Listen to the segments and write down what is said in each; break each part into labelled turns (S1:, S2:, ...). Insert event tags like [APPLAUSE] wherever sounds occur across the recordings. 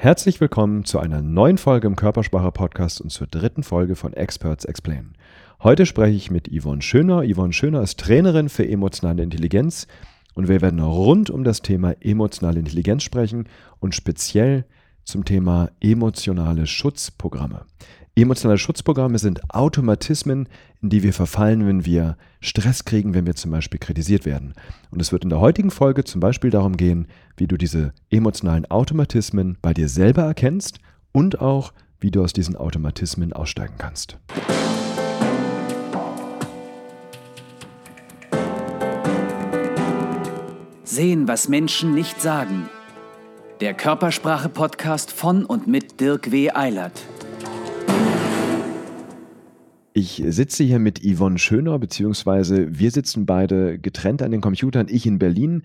S1: Herzlich willkommen zu einer neuen Folge im Körpersprache Podcast und zur dritten Folge von Experts Explain. Heute spreche ich mit Yvonne Schöner. Yvonne Schöner ist Trainerin für emotionale Intelligenz und wir werden rund um das Thema emotionale Intelligenz sprechen und speziell zum Thema emotionale Schutzprogramme. Emotionale Schutzprogramme sind Automatismen, in die wir verfallen, wenn wir Stress kriegen, wenn wir zum Beispiel kritisiert werden. Und es wird in der heutigen Folge zum Beispiel darum gehen, wie du diese emotionalen Automatismen bei dir selber erkennst und auch, wie du aus diesen Automatismen aussteigen kannst.
S2: Sehen, was Menschen nicht sagen. Der Körpersprache-Podcast von und mit Dirk W. Eilert.
S1: Ich sitze hier mit Yvonne Schöner, beziehungsweise wir sitzen beide getrennt an den Computern. Ich in Berlin.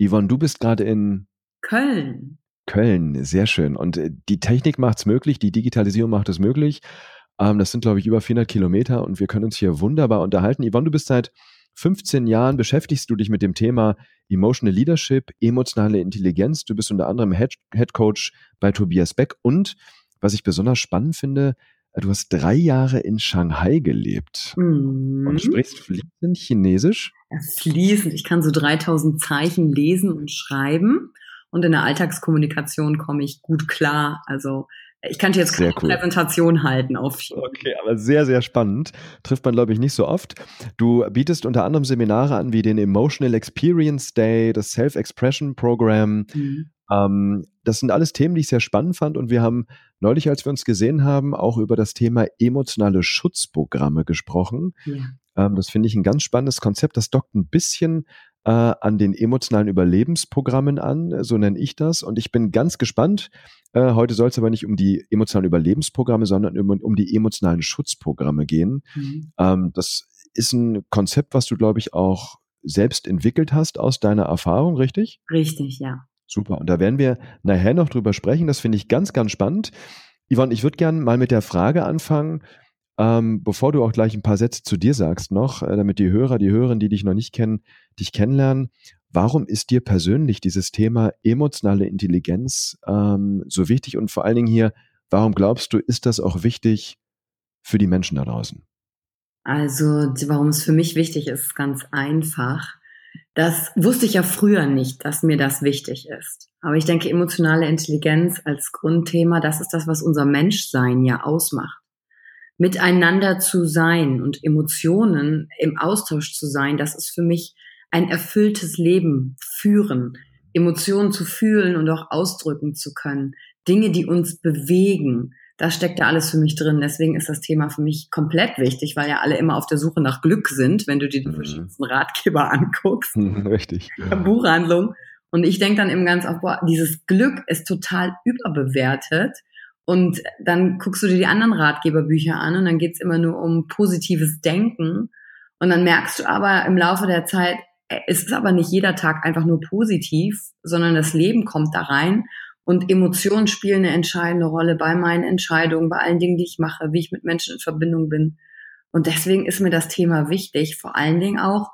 S1: Yvonne, du bist gerade in
S3: Köln.
S1: Köln, sehr schön. Und äh, die Technik macht es möglich, die Digitalisierung macht es möglich. Ähm, das sind, glaube ich, über 400 Kilometer und wir können uns hier wunderbar unterhalten. Yvonne, du bist seit 15 Jahren, beschäftigst du dich mit dem Thema Emotional Leadership, emotionale Intelligenz. Du bist unter anderem Head, Head Coach bei Tobias Beck und was ich besonders spannend finde, Du hast drei Jahre in Shanghai gelebt mhm. und sprichst fließend Chinesisch.
S3: fließend. Ich kann so 3000 Zeichen lesen und schreiben. Und in der Alltagskommunikation komme ich gut klar. Also ich kann jetzt keine cool. Präsentation halten auf.
S1: Okay, aber sehr, sehr spannend. Trifft man, glaube ich, nicht so oft. Du bietest unter anderem Seminare an wie den Emotional Experience Day, das Self-Expression Program. Mhm. Ähm, das sind alles Themen, die ich sehr spannend fand und wir haben neulich, als wir uns gesehen haben, auch über das Thema emotionale Schutzprogramme gesprochen. Ja. Ähm, das finde ich ein ganz spannendes Konzept. Das dockt ein bisschen äh, an den emotionalen Überlebensprogrammen an, so nenne ich das. Und ich bin ganz gespannt. Äh, heute soll es aber nicht um die emotionalen Überlebensprogramme, sondern um, um die emotionalen Schutzprogramme gehen. Mhm. Ähm, das ist ein Konzept, was du, glaube ich, auch selbst entwickelt hast aus deiner Erfahrung, richtig?
S3: Richtig, ja.
S1: Super. Und da werden wir nachher noch drüber sprechen. Das finde ich ganz, ganz spannend. Yvonne, ich würde gerne mal mit der Frage anfangen, ähm, bevor du auch gleich ein paar Sätze zu dir sagst noch, äh, damit die Hörer, die Hörerinnen, die dich noch nicht kennen, dich kennenlernen. Warum ist dir persönlich dieses Thema emotionale Intelligenz ähm, so wichtig? Und vor allen Dingen hier, warum glaubst du, ist das auch wichtig für die Menschen da draußen?
S3: Also, warum es für mich wichtig ist, ist ganz einfach. Das wusste ich ja früher nicht, dass mir das wichtig ist. Aber ich denke, emotionale Intelligenz als Grundthema, das ist das, was unser Menschsein ja ausmacht. Miteinander zu sein und Emotionen im Austausch zu sein, das ist für mich ein erfülltes Leben führen, Emotionen zu fühlen und auch ausdrücken zu können, Dinge, die uns bewegen, das steckt ja alles für mich drin. Deswegen ist das Thema für mich komplett wichtig, weil ja alle immer auf der Suche nach Glück sind, wenn du dir die mhm. verschiedensten Ratgeber [LAUGHS] anguckst.
S1: Mhm, richtig.
S3: Ja. [LAUGHS] Buchhandlung. Und ich denke dann eben ganz oft, boah, dieses Glück ist total überbewertet. Und dann guckst du dir die anderen Ratgeberbücher an und dann geht's immer nur um positives Denken. Und dann merkst du aber im Laufe der Zeit, äh, es ist aber nicht jeder Tag einfach nur positiv, sondern das Leben kommt da rein und Emotionen spielen eine entscheidende Rolle bei meinen Entscheidungen, bei allen Dingen, die ich mache, wie ich mit Menschen in Verbindung bin. Und deswegen ist mir das Thema wichtig, vor allen Dingen auch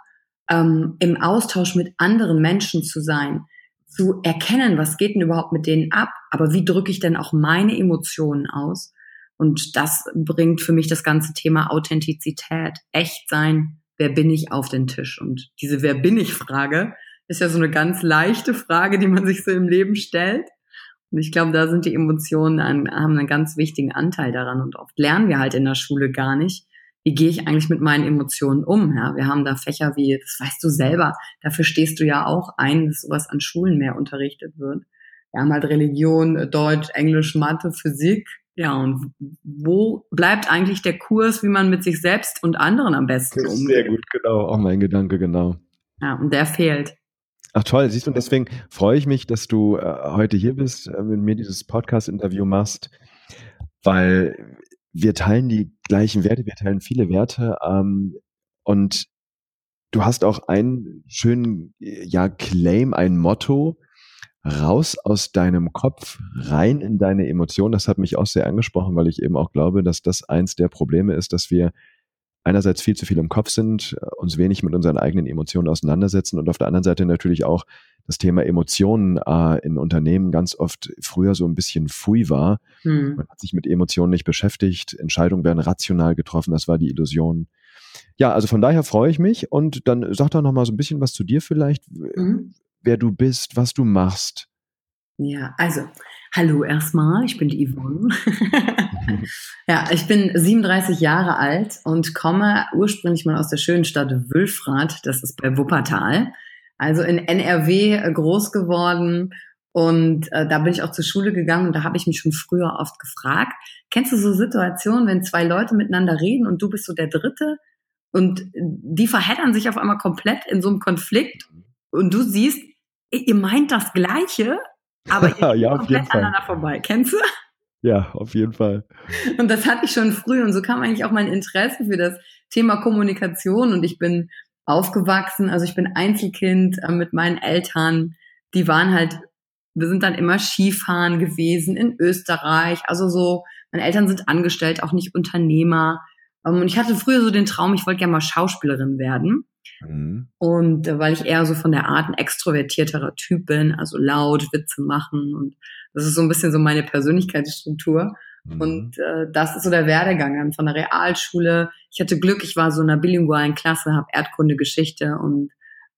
S3: ähm, im Austausch mit anderen Menschen zu sein, zu erkennen, was geht denn überhaupt mit denen ab, aber wie drücke ich denn auch meine Emotionen aus? Und das bringt für mich das ganze Thema Authentizität, echt sein, wer bin ich auf den Tisch? Und diese Wer bin ich Frage ist ja so eine ganz leichte Frage, die man sich so im Leben stellt. Und ich glaube, da sind die Emotionen ein, haben einen ganz wichtigen Anteil daran. Und oft lernen wir halt in der Schule gar nicht, wie gehe ich eigentlich mit meinen Emotionen um. Ja, wir haben da Fächer wie, das weißt du selber, dafür stehst du ja auch ein, dass sowas an Schulen mehr unterrichtet wird. Wir haben halt Religion, Deutsch, Englisch, Mathe, Physik. Ja, und wo bleibt eigentlich der Kurs, wie man mit sich selbst und anderen am besten umgeht?
S1: Sehr gut, genau, auch mein Gedanke, genau.
S3: Ja, und der fehlt.
S1: Ach toll, siehst du, und deswegen freue ich mich, dass du äh, heute hier bist, äh, mit mir dieses Podcast-Interview machst, weil wir teilen die gleichen Werte, wir teilen viele Werte ähm, und du hast auch einen schönen ja, Claim, ein Motto, raus aus deinem Kopf, rein in deine Emotionen. Das hat mich auch sehr angesprochen, weil ich eben auch glaube, dass das eins der Probleme ist, dass wir einerseits viel zu viel im Kopf sind, uns wenig mit unseren eigenen Emotionen auseinandersetzen und auf der anderen Seite natürlich auch das Thema Emotionen äh, in Unternehmen ganz oft früher so ein bisschen fui war. Hm. Man hat sich mit Emotionen nicht beschäftigt, Entscheidungen werden rational getroffen, das war die Illusion. Ja, also von daher freue ich mich und dann sag doch noch mal so ein bisschen was zu dir vielleicht, mhm. wer du bist, was du machst.
S3: Ja, also hallo erstmal, ich bin die Yvonne. [LAUGHS] ja, ich bin 37 Jahre alt und komme ursprünglich mal aus der schönen Stadt Wülfrath, das ist bei Wuppertal, also in NRW äh, groß geworden und äh, da bin ich auch zur Schule gegangen und da habe ich mich schon früher oft gefragt, kennst du so Situationen, wenn zwei Leute miteinander reden und du bist so der Dritte und die verheddern sich auf einmal komplett in so einem Konflikt und du siehst, ihr meint das Gleiche, aber ihr [LAUGHS] ja, komplett aneinander vorbei. Kennst du?
S1: Ja, auf jeden Fall.
S3: Und das hatte ich schon früh und so kam eigentlich auch mein Interesse für das Thema Kommunikation und ich bin aufgewachsen, also ich bin Einzelkind äh, mit meinen Eltern, die waren halt, wir sind dann immer Skifahren gewesen in Österreich, also so, meine Eltern sind angestellt, auch nicht Unternehmer. Ähm, und ich hatte früher so den Traum, ich wollte gerne mal Schauspielerin werden. Mhm. Und äh, weil ich eher so von der Art ein extrovertierterer Typ bin, also laut Witze machen und das ist so ein bisschen so meine Persönlichkeitsstruktur. Mhm. Und äh, das ist so der Werdegang dann von der Realschule. Ich hatte Glück, ich war so in einer bilingualen Klasse, habe Erdkunde, Geschichte und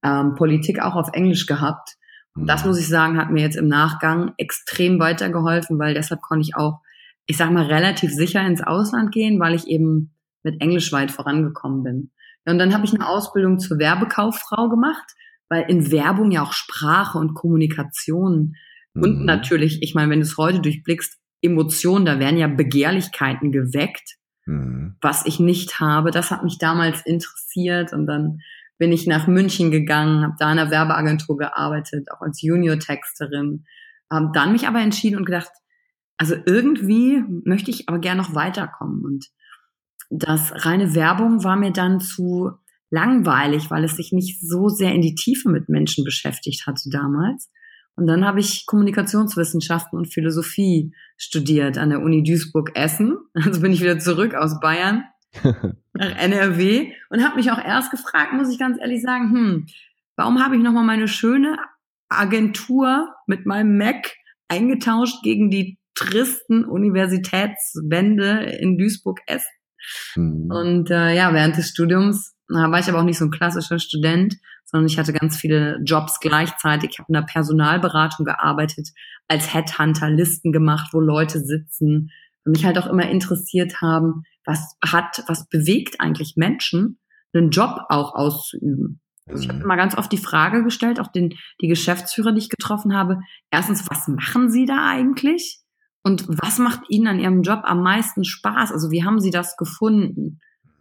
S3: ähm, Politik auch auf Englisch gehabt. Und das mhm. muss ich sagen, hat mir jetzt im Nachgang extrem weitergeholfen, weil deshalb konnte ich auch, ich sag mal, relativ sicher ins Ausland gehen, weil ich eben mit Englisch weit vorangekommen bin. Und dann habe ich eine Ausbildung zur Werbekauffrau gemacht, weil in Werbung ja auch Sprache und Kommunikation mhm. und natürlich, ich meine, wenn du es heute durchblickst, Emotionen, da werden ja Begehrlichkeiten geweckt, mhm. was ich nicht habe. Das hat mich damals interessiert und dann bin ich nach München gegangen, habe da in einer Werbeagentur gearbeitet, auch als Junior-Texterin, habe dann mich aber entschieden und gedacht, also irgendwie möchte ich aber gerne noch weiterkommen und das reine Werbung war mir dann zu langweilig, weil es sich nicht so sehr in die Tiefe mit Menschen beschäftigt hatte damals. Und dann habe ich Kommunikationswissenschaften und Philosophie studiert an der Uni Duisburg-Essen. [LAUGHS] Also bin ich wieder zurück aus Bayern [LAUGHS] nach NRW und habe mich auch erst gefragt, muss ich ganz ehrlich sagen, hm, warum habe ich nochmal meine schöne Agentur mit meinem Mac eingetauscht gegen die tristen Universitätswände in Duisburg-Essen? Mhm. Und äh, ja, während des Studiums war ich aber auch nicht so ein klassischer Student, sondern ich hatte ganz viele Jobs gleichzeitig. Ich habe in der Personalberatung gearbeitet, als Headhunter Listen gemacht, wo Leute sitzen, und mich halt auch immer interessiert haben, was hat, was bewegt eigentlich Menschen, einen Job auch auszuüben. Also ich habe mhm. immer ganz oft die Frage gestellt, auch den, die Geschäftsführer, die ich getroffen habe. Erstens, was machen Sie da eigentlich? Und was macht Ihnen an Ihrem Job am meisten Spaß? Also wie haben Sie das gefunden?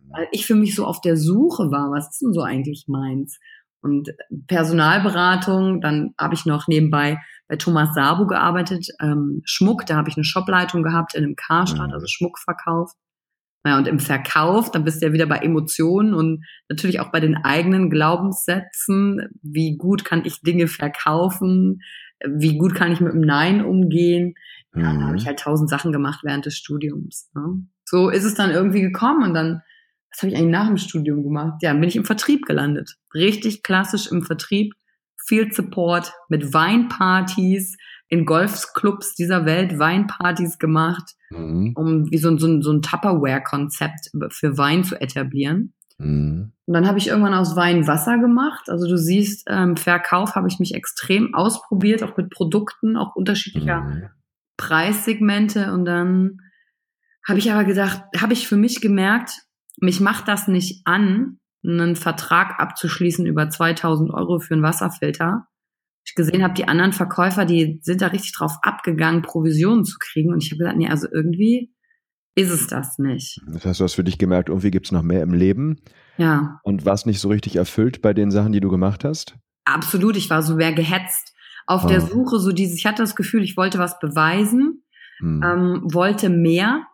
S3: Weil ich für mich so auf der Suche war, was ist denn so eigentlich meins? Und Personalberatung, dann habe ich noch nebenbei bei Thomas Sabo gearbeitet, ähm, Schmuck, da habe ich eine Shopleitung gehabt in einem Karstadt, mhm. also Schmuckverkauf. Naja, und im Verkauf, dann bist du ja wieder bei Emotionen und natürlich auch bei den eigenen Glaubenssätzen. Wie gut kann ich Dinge verkaufen? Wie gut kann ich mit dem Nein umgehen? Ja, mhm. da habe ich halt tausend Sachen gemacht während des Studiums. Ne? So ist es dann irgendwie gekommen und dann, was habe ich eigentlich nach dem Studium gemacht? Ja, dann bin ich im Vertrieb gelandet. Richtig klassisch im Vertrieb. Field Support mit Weinpartys in Golfclubs dieser Welt Weinpartys gemacht, mhm. um wie so, ein so ein, so ein Tupperware-Konzept für Wein zu etablieren. Mhm. Und dann habe ich irgendwann aus Wein Wasser gemacht. Also du siehst, ähm, Verkauf habe ich mich extrem ausprobiert, auch mit Produkten, auch unterschiedlicher mhm. Preissegmente und dann habe ich aber gedacht, habe ich für mich gemerkt, mich macht das nicht an, einen Vertrag abzuschließen über 2000 Euro für einen Wasserfilter. Ich gesehen habe, die anderen Verkäufer, die sind da richtig drauf abgegangen, Provisionen zu kriegen. Und ich habe gesagt, nee, also irgendwie ist es das nicht.
S1: Das heißt, du hast für dich gemerkt, irgendwie gibt es noch mehr im Leben.
S3: Ja.
S1: Und warst nicht so richtig erfüllt bei den Sachen, die du gemacht hast?
S3: Absolut, ich war so mehr gehetzt auf oh. der Suche, so dieses, ich hatte das Gefühl, ich wollte was beweisen, hm. ähm, wollte mehr,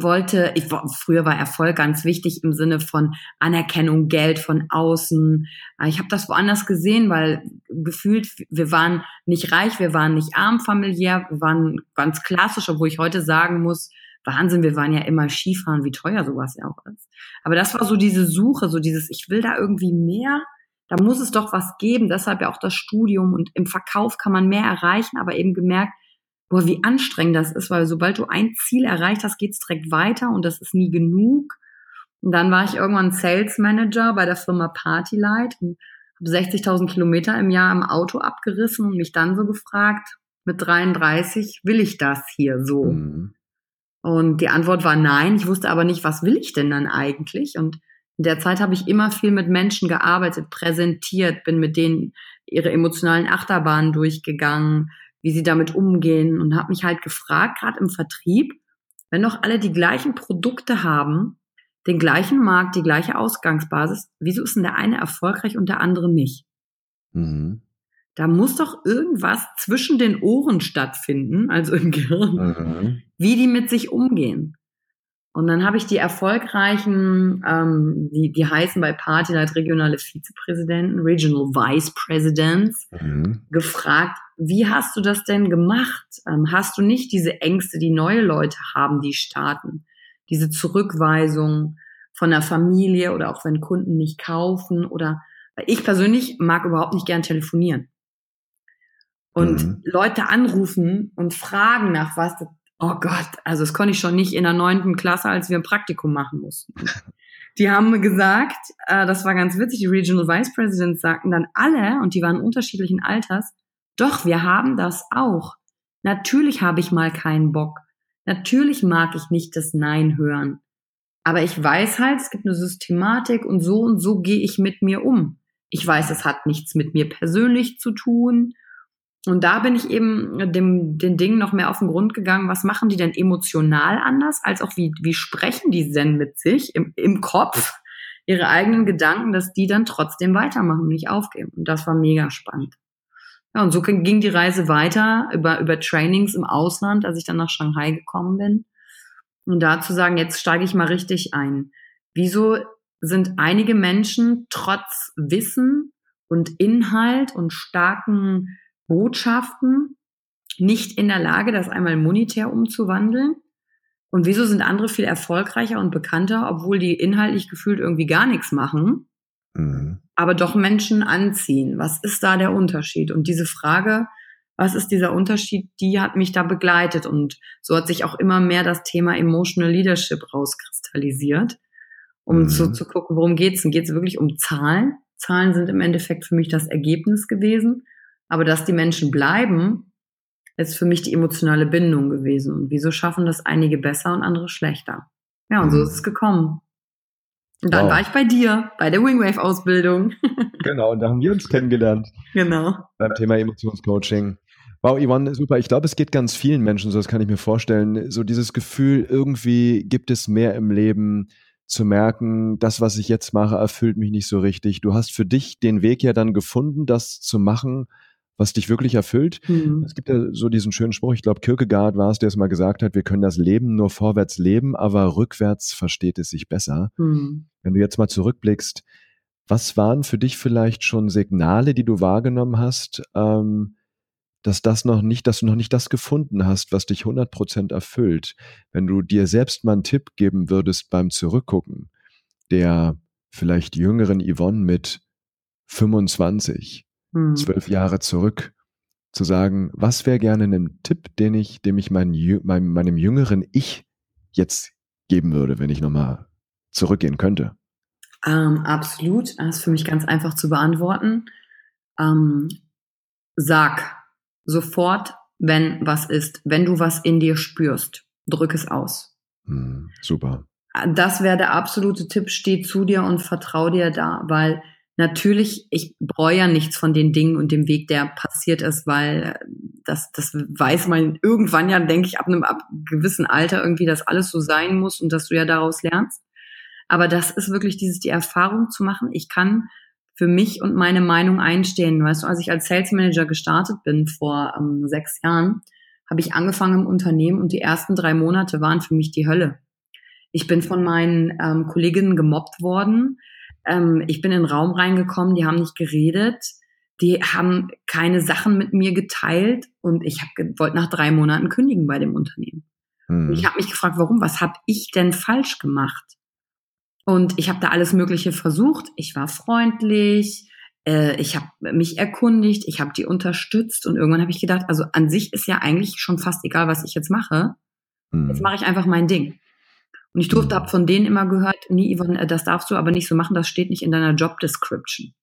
S3: wollte, ich, früher war Erfolg ganz wichtig im Sinne von Anerkennung, Geld von außen. Äh, ich habe das woanders gesehen, weil gefühlt, wir waren nicht reich, wir waren nicht arm familiär, wir waren ganz klassisch, obwohl ich heute sagen muss, Wahnsinn, wir waren ja immer Skifahren, wie teuer sowas ja auch ist. Aber das war so diese Suche, so dieses, ich will da irgendwie mehr, da muss es doch was geben. Deshalb ja auch das Studium und im Verkauf kann man mehr erreichen, aber eben gemerkt, boah, wie anstrengend das ist, weil sobald du ein Ziel erreicht hast, geht's direkt weiter und das ist nie genug. Und dann war ich irgendwann Sales Manager bei der Firma Partylight und habe 60.000 Kilometer im Jahr im Auto abgerissen und mich dann so gefragt, mit 33, will ich das hier so? Mhm. Und die Antwort war nein. Ich wusste aber nicht, was will ich denn dann eigentlich? Und in der Zeit habe ich immer viel mit Menschen gearbeitet, präsentiert, bin mit denen ihre emotionalen Achterbahnen durchgegangen, wie sie damit umgehen und habe mich halt gefragt, gerade im Vertrieb, wenn doch alle die gleichen Produkte haben, den gleichen Markt, die gleiche Ausgangsbasis, wieso ist denn der eine erfolgreich und der andere nicht? Mhm. Da muss doch irgendwas zwischen den Ohren stattfinden, also im Gehirn, mhm. wie die mit sich umgehen. Und dann habe ich die erfolgreichen, ähm, die, die heißen bei Partylight regionale Vizepräsidenten, Regional Vice Presidents, mhm. gefragt, wie hast du das denn gemacht? Ähm, hast du nicht diese Ängste, die neue Leute haben, die starten? Diese Zurückweisung von der Familie oder auch wenn Kunden nicht kaufen oder ich persönlich mag überhaupt nicht gern telefonieren. Und mhm. Leute anrufen und fragen nach was, oh Gott, also das konnte ich schon nicht in der neunten Klasse, als wir ein Praktikum machen mussten. Die haben gesagt, äh, das war ganz witzig, die Regional Vice Presidents sagten dann alle, und die waren unterschiedlichen Alters, doch, wir haben das auch. Natürlich habe ich mal keinen Bock. Natürlich mag ich nicht das Nein hören. Aber ich weiß halt, es gibt eine Systematik und so und so gehe ich mit mir um. Ich weiß, es hat nichts mit mir persönlich zu tun. Und da bin ich eben dem, den Dingen noch mehr auf den Grund gegangen. Was machen die denn emotional anders? Als auch wie, wie sprechen die denn mit sich im, im Kopf? Ihre eigenen Gedanken, dass die dann trotzdem weitermachen und nicht aufgeben. Und das war mega spannend. Ja, und so ging die Reise weiter über, über Trainings im Ausland, als ich dann nach Shanghai gekommen bin. Und da zu sagen, jetzt steige ich mal richtig ein. Wieso sind einige Menschen trotz Wissen und Inhalt und starken Botschaften nicht in der Lage, das einmal monetär umzuwandeln? Und wieso sind andere viel erfolgreicher und bekannter, obwohl die inhaltlich gefühlt irgendwie gar nichts machen, mhm. aber doch Menschen anziehen? Was ist da der Unterschied? Und diese Frage, was ist dieser Unterschied, die hat mich da begleitet. Und so hat sich auch immer mehr das Thema Emotional Leadership rauskristallisiert, um mhm. zu, zu gucken, worum geht's? Geht es wirklich um Zahlen? Zahlen sind im Endeffekt für mich das Ergebnis gewesen. Aber dass die Menschen bleiben, ist für mich die emotionale Bindung gewesen. Und wieso schaffen das einige besser und andere schlechter? Ja, und so mhm. ist es gekommen. Und dann wow. war ich bei dir, bei der Wingwave-Ausbildung. [LAUGHS]
S1: genau, und da haben wir uns kennengelernt.
S3: Genau.
S1: Beim Thema Emotionscoaching. Wow, Yvonne, super. Ich glaube, es geht ganz vielen Menschen so, das kann ich mir vorstellen. So dieses Gefühl, irgendwie gibt es mehr im Leben, zu merken, das, was ich jetzt mache, erfüllt mich nicht so richtig. Du hast für dich den Weg ja dann gefunden, das zu machen, was dich wirklich erfüllt. Mhm. Es gibt ja so diesen schönen Spruch, ich glaube, Kierkegaard war es, der es mal gesagt hat, wir können das Leben nur vorwärts leben, aber rückwärts versteht es sich besser. Mhm. Wenn du jetzt mal zurückblickst, was waren für dich vielleicht schon Signale, die du wahrgenommen hast, ähm, dass das noch nicht, dass du noch nicht das gefunden hast, was dich 100% erfüllt. Wenn du dir selbst mal einen Tipp geben würdest beim Zurückgucken, der vielleicht jüngeren Yvonne mit 25, hm. zwölf Jahre zurück, zu sagen, was wäre gerne ein Tipp, den ich, dem ich mein, mein, meinem jüngeren Ich jetzt geben würde, wenn ich nochmal zurückgehen könnte?
S3: Ähm, absolut. Das ist für mich ganz einfach zu beantworten. Ähm, sag sofort, wenn was ist. Wenn du was in dir spürst, drück es aus.
S1: Hm, super.
S3: Das wäre der absolute Tipp. Steh zu dir und vertrau dir da, weil Natürlich, ich bereue ja nichts von den Dingen und dem Weg, der passiert ist, weil das, das weiß man irgendwann ja, denke ich, ab einem ab gewissen Alter irgendwie, dass alles so sein muss und dass du ja daraus lernst. Aber das ist wirklich dieses, die Erfahrung zu machen. Ich kann für mich und meine Meinung einstehen. Weißt du, als ich als Sales Manager gestartet bin vor ähm, sechs Jahren, habe ich angefangen im Unternehmen und die ersten drei Monate waren für mich die Hölle. Ich bin von meinen ähm, Kolleginnen gemobbt worden ähm, ich bin in den Raum reingekommen, die haben nicht geredet, die haben keine Sachen mit mir geteilt und ich wollte nach drei Monaten kündigen bei dem Unternehmen. Mhm. Ich habe mich gefragt, warum? Was habe ich denn falsch gemacht? Und ich habe da alles Mögliche versucht. Ich war freundlich, äh, ich habe mich erkundigt, ich habe die unterstützt und irgendwann habe ich gedacht, also an sich ist ja eigentlich schon fast egal, was ich jetzt mache. Jetzt mache ich einfach mein Ding. Und ich durfte, habe von denen immer gehört, nie, Yvonne, äh, das darfst du aber nicht so machen, das steht nicht in deiner Job Description.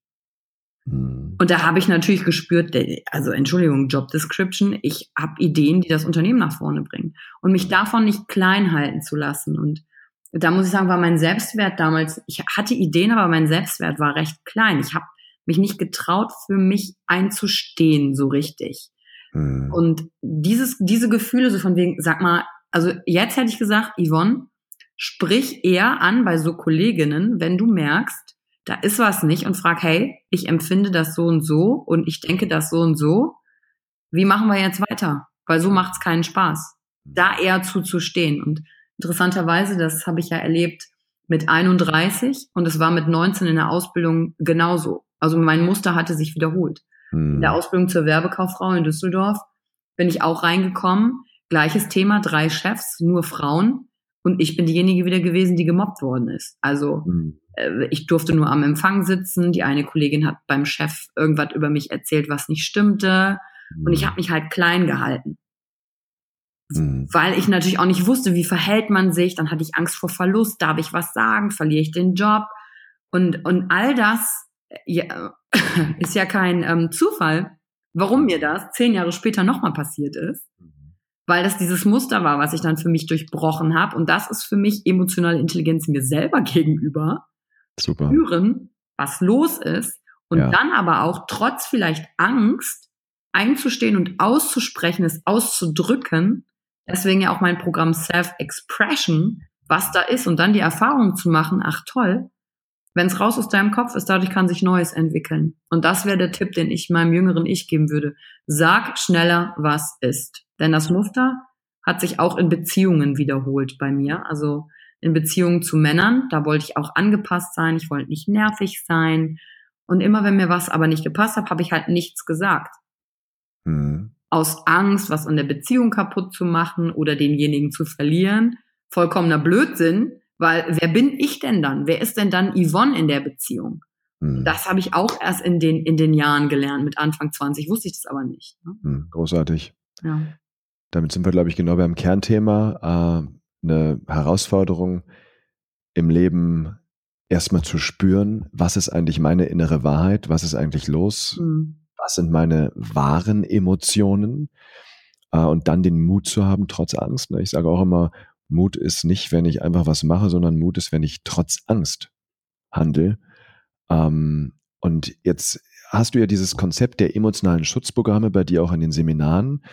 S3: Mhm. Und da habe ich natürlich gespürt, also Entschuldigung, Job Description, ich habe Ideen, die das Unternehmen nach vorne bringen. Und mich davon nicht klein halten zu lassen. Und da muss ich sagen, war mein Selbstwert damals, ich hatte Ideen, aber mein Selbstwert war recht klein. Ich habe mich nicht getraut, für mich einzustehen, so richtig. Mhm. Und dieses, diese Gefühle, so von wegen, sag mal, also jetzt hätte ich gesagt, Yvonne, sprich eher an bei so Kolleginnen, wenn du merkst, da ist was nicht und frag, hey, ich empfinde das so und so und ich denke das so und so. Wie machen wir jetzt weiter? Weil so macht es keinen Spaß. Da eher zuzustehen. Und interessanterweise, das habe ich ja erlebt mit 31 und es war mit 19 in der Ausbildung genauso. Also mein Muster hatte sich wiederholt. Hm. In der Ausbildung zur Werbekauffrau in Düsseldorf bin ich auch reingekommen. Gleiches Thema, drei Chefs, nur Frauen. Und ich bin diejenige wieder gewesen, die gemobbt worden ist. Also hm. äh, ich durfte nur am Empfang sitzen. Die eine Kollegin hat beim Chef irgendwas über mich erzählt, was nicht stimmte. Hm. Und ich hm. habe mich halt klein gehalten. Hm. Weil ich natürlich auch nicht wusste, wie verhält man sich. Dann hatte ich Angst vor Verlust. Darf ich was sagen? Verliere ich den Job? Und, und all das ja, [LAUGHS] ist ja kein ähm, Zufall, warum mir das zehn Jahre später nochmal passiert ist weil das dieses Muster war, was ich dann für mich durchbrochen habe. Und das ist für mich emotionale Intelligenz mir selber gegenüber.
S1: Super.
S3: Spüren, was los ist. Und ja. dann aber auch trotz vielleicht Angst einzustehen und auszusprechen, es auszudrücken. Deswegen ja auch mein Programm Self-Expression, was da ist und dann die Erfahrung zu machen, ach toll, wenn es raus aus deinem Kopf ist, dadurch kann sich Neues entwickeln. Und das wäre der Tipp, den ich meinem jüngeren Ich geben würde. Sag schneller, was ist. Denn das Muster hat sich auch in Beziehungen wiederholt bei mir. Also in Beziehungen zu Männern, da wollte ich auch angepasst sein, ich wollte nicht nervig sein. Und immer wenn mir was aber nicht gepasst hat, habe ich halt nichts gesagt. Mhm. Aus Angst, was an der Beziehung kaputt zu machen oder denjenigen zu verlieren. Vollkommener Blödsinn, weil wer bin ich denn dann? Wer ist denn dann Yvonne in der Beziehung? Mhm. Das habe ich auch erst in den, in den Jahren gelernt. Mit Anfang 20 wusste ich das aber nicht.
S1: Ne? Mhm, großartig. Ja. Damit sind wir, glaube ich, genau beim Kernthema. Äh, eine Herausforderung im Leben erstmal zu spüren, was ist eigentlich meine innere Wahrheit, was ist eigentlich los, mhm. was sind meine wahren Emotionen äh, und dann den Mut zu haben, trotz Angst. Ne? Ich sage auch immer, Mut ist nicht, wenn ich einfach was mache, sondern Mut ist, wenn ich trotz Angst handle. Ähm, und jetzt hast du ja dieses Konzept der emotionalen Schutzprogramme bei dir auch in den Seminaren.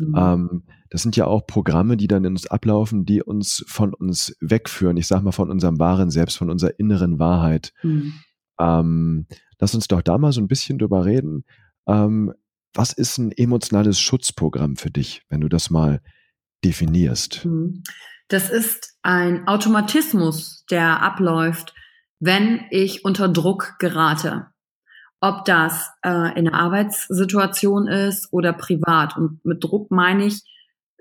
S1: Mhm. Ähm, das sind ja auch Programme, die dann in uns ablaufen, die uns von uns wegführen. Ich sag mal von unserem wahren Selbst, von unserer inneren Wahrheit. Mhm. Ähm, lass uns doch da mal so ein bisschen drüber reden. Ähm, was ist ein emotionales Schutzprogramm für dich, wenn du das mal definierst?
S3: Mhm. Das ist ein Automatismus, der abläuft, wenn ich unter Druck gerate ob das äh, in einer Arbeitssituation ist oder privat. Und mit Druck meine ich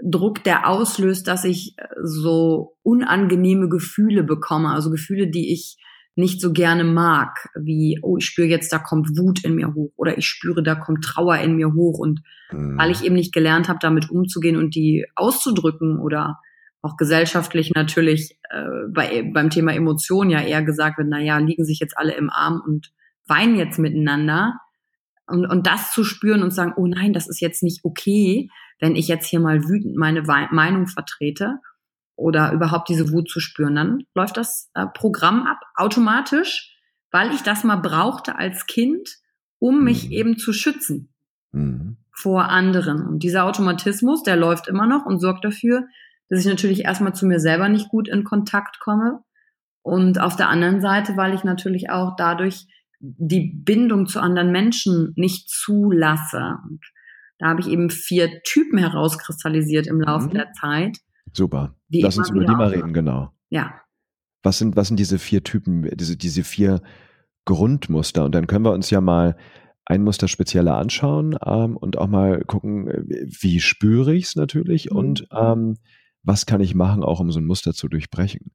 S3: Druck, der auslöst, dass ich äh, so unangenehme Gefühle bekomme, also Gefühle, die ich nicht so gerne mag, wie, oh, ich spüre jetzt, da kommt Wut in mir hoch oder ich spüre, da kommt Trauer in mir hoch. Und mhm. weil ich eben nicht gelernt habe, damit umzugehen und die auszudrücken oder auch gesellschaftlich natürlich äh, bei, beim Thema Emotionen ja eher gesagt wird, na ja, liegen sich jetzt alle im Arm und weinen jetzt miteinander. Und, und das zu spüren und sagen, oh nein, das ist jetzt nicht okay, wenn ich jetzt hier mal wütend meine Meinung vertrete oder überhaupt diese Wut zu spüren, dann läuft das äh, Programm ab automatisch, weil ich das mal brauchte als Kind, um mich mhm. eben zu schützen mhm. vor anderen. Und dieser Automatismus, der läuft immer noch und sorgt dafür, dass ich natürlich erstmal zu mir selber nicht gut in Kontakt komme. Und auf der anderen Seite, weil ich natürlich auch dadurch die Bindung zu anderen Menschen nicht zulasse. Und da habe ich eben vier Typen herauskristallisiert im Laufe mhm. der Zeit.
S1: Super. Lass uns über die mal reden, genau.
S3: Ja.
S1: Was sind, was sind diese vier Typen, diese, diese vier Grundmuster? Und dann können wir uns ja mal ein Muster spezieller anschauen ähm, und auch mal gucken, wie spüre ich es natürlich mhm. und ähm, was kann ich machen, auch um so ein Muster zu durchbrechen.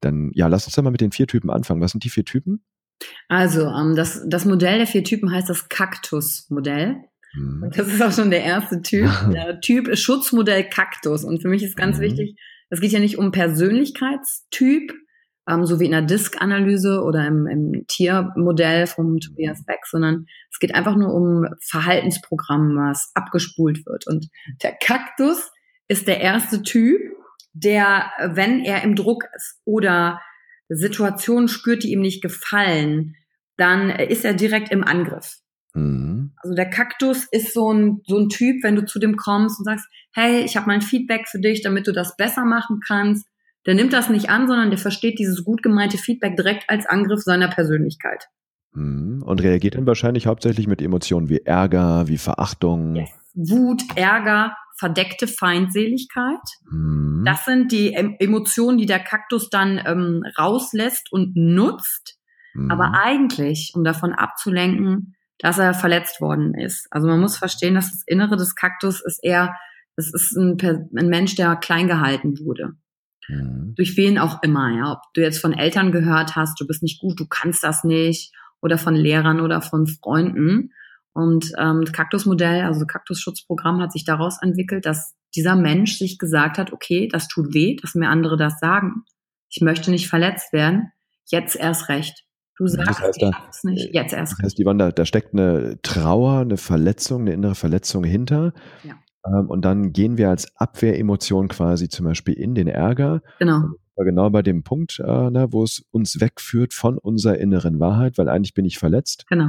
S1: Dann, ja, lass uns doch mal mit den vier Typen anfangen. Was sind die vier Typen?
S3: Also, ähm, das, das Modell der vier Typen heißt das Kaktus-Modell. Mhm. Das ist auch schon der erste Typ. Der Typ ist Schutzmodell Kaktus. Und für mich ist ganz mhm. wichtig, es geht ja nicht um Persönlichkeitstyp, ähm, so wie in der Disk-Analyse oder im, im Tiermodell vom Tobias Beck, sondern es geht einfach nur um Verhaltensprogramm, was abgespult wird. Und der Kaktus ist der erste Typ, der, wenn er im Druck ist oder Situationen spürt, die ihm nicht gefallen, dann ist er direkt im Angriff. Mhm. Also der Kaktus ist so ein, so ein Typ, wenn du zu dem kommst und sagst, hey, ich habe mal ein Feedback für dich, damit du das besser machen kannst, der nimmt das nicht an, sondern der versteht dieses gut gemeinte Feedback direkt als Angriff seiner Persönlichkeit.
S1: Mhm. Und reagiert dann wahrscheinlich hauptsächlich mit Emotionen wie Ärger, wie Verachtung.
S3: Yes. Wut, Ärger, verdeckte Feindseligkeit. Mhm. Das sind die Emotionen, die der Kaktus dann ähm, rauslässt und nutzt. Mhm. Aber eigentlich, um davon abzulenken, dass er verletzt worden ist. Also man muss verstehen, dass das Innere des Kaktus ist eher, es ist ein, ein Mensch, der klein gehalten wurde. Mhm. Durch wen auch immer, ja. Ob du jetzt von Eltern gehört hast, du bist nicht gut, du kannst das nicht, oder von Lehrern oder von Freunden. Und ähm, das Kaktusmodell, also Kaktusschutzprogramm hat sich daraus entwickelt, dass dieser Mensch sich gesagt hat, okay, das tut weh, dass mir andere das sagen. Ich möchte nicht verletzt werden. Jetzt erst recht. Du sagst, das heißt, ich
S1: schaff's nicht. Jetzt erst. Das heißt, die Wanda, da steckt eine Trauer, eine Verletzung, eine innere Verletzung hinter. Ja. Ähm, und dann gehen wir als Abwehremotion quasi zum Beispiel in den Ärger.
S3: Genau.
S1: Genau bei dem Punkt, äh, ne, wo es uns wegführt von unserer inneren Wahrheit, weil eigentlich bin ich verletzt.
S3: Genau.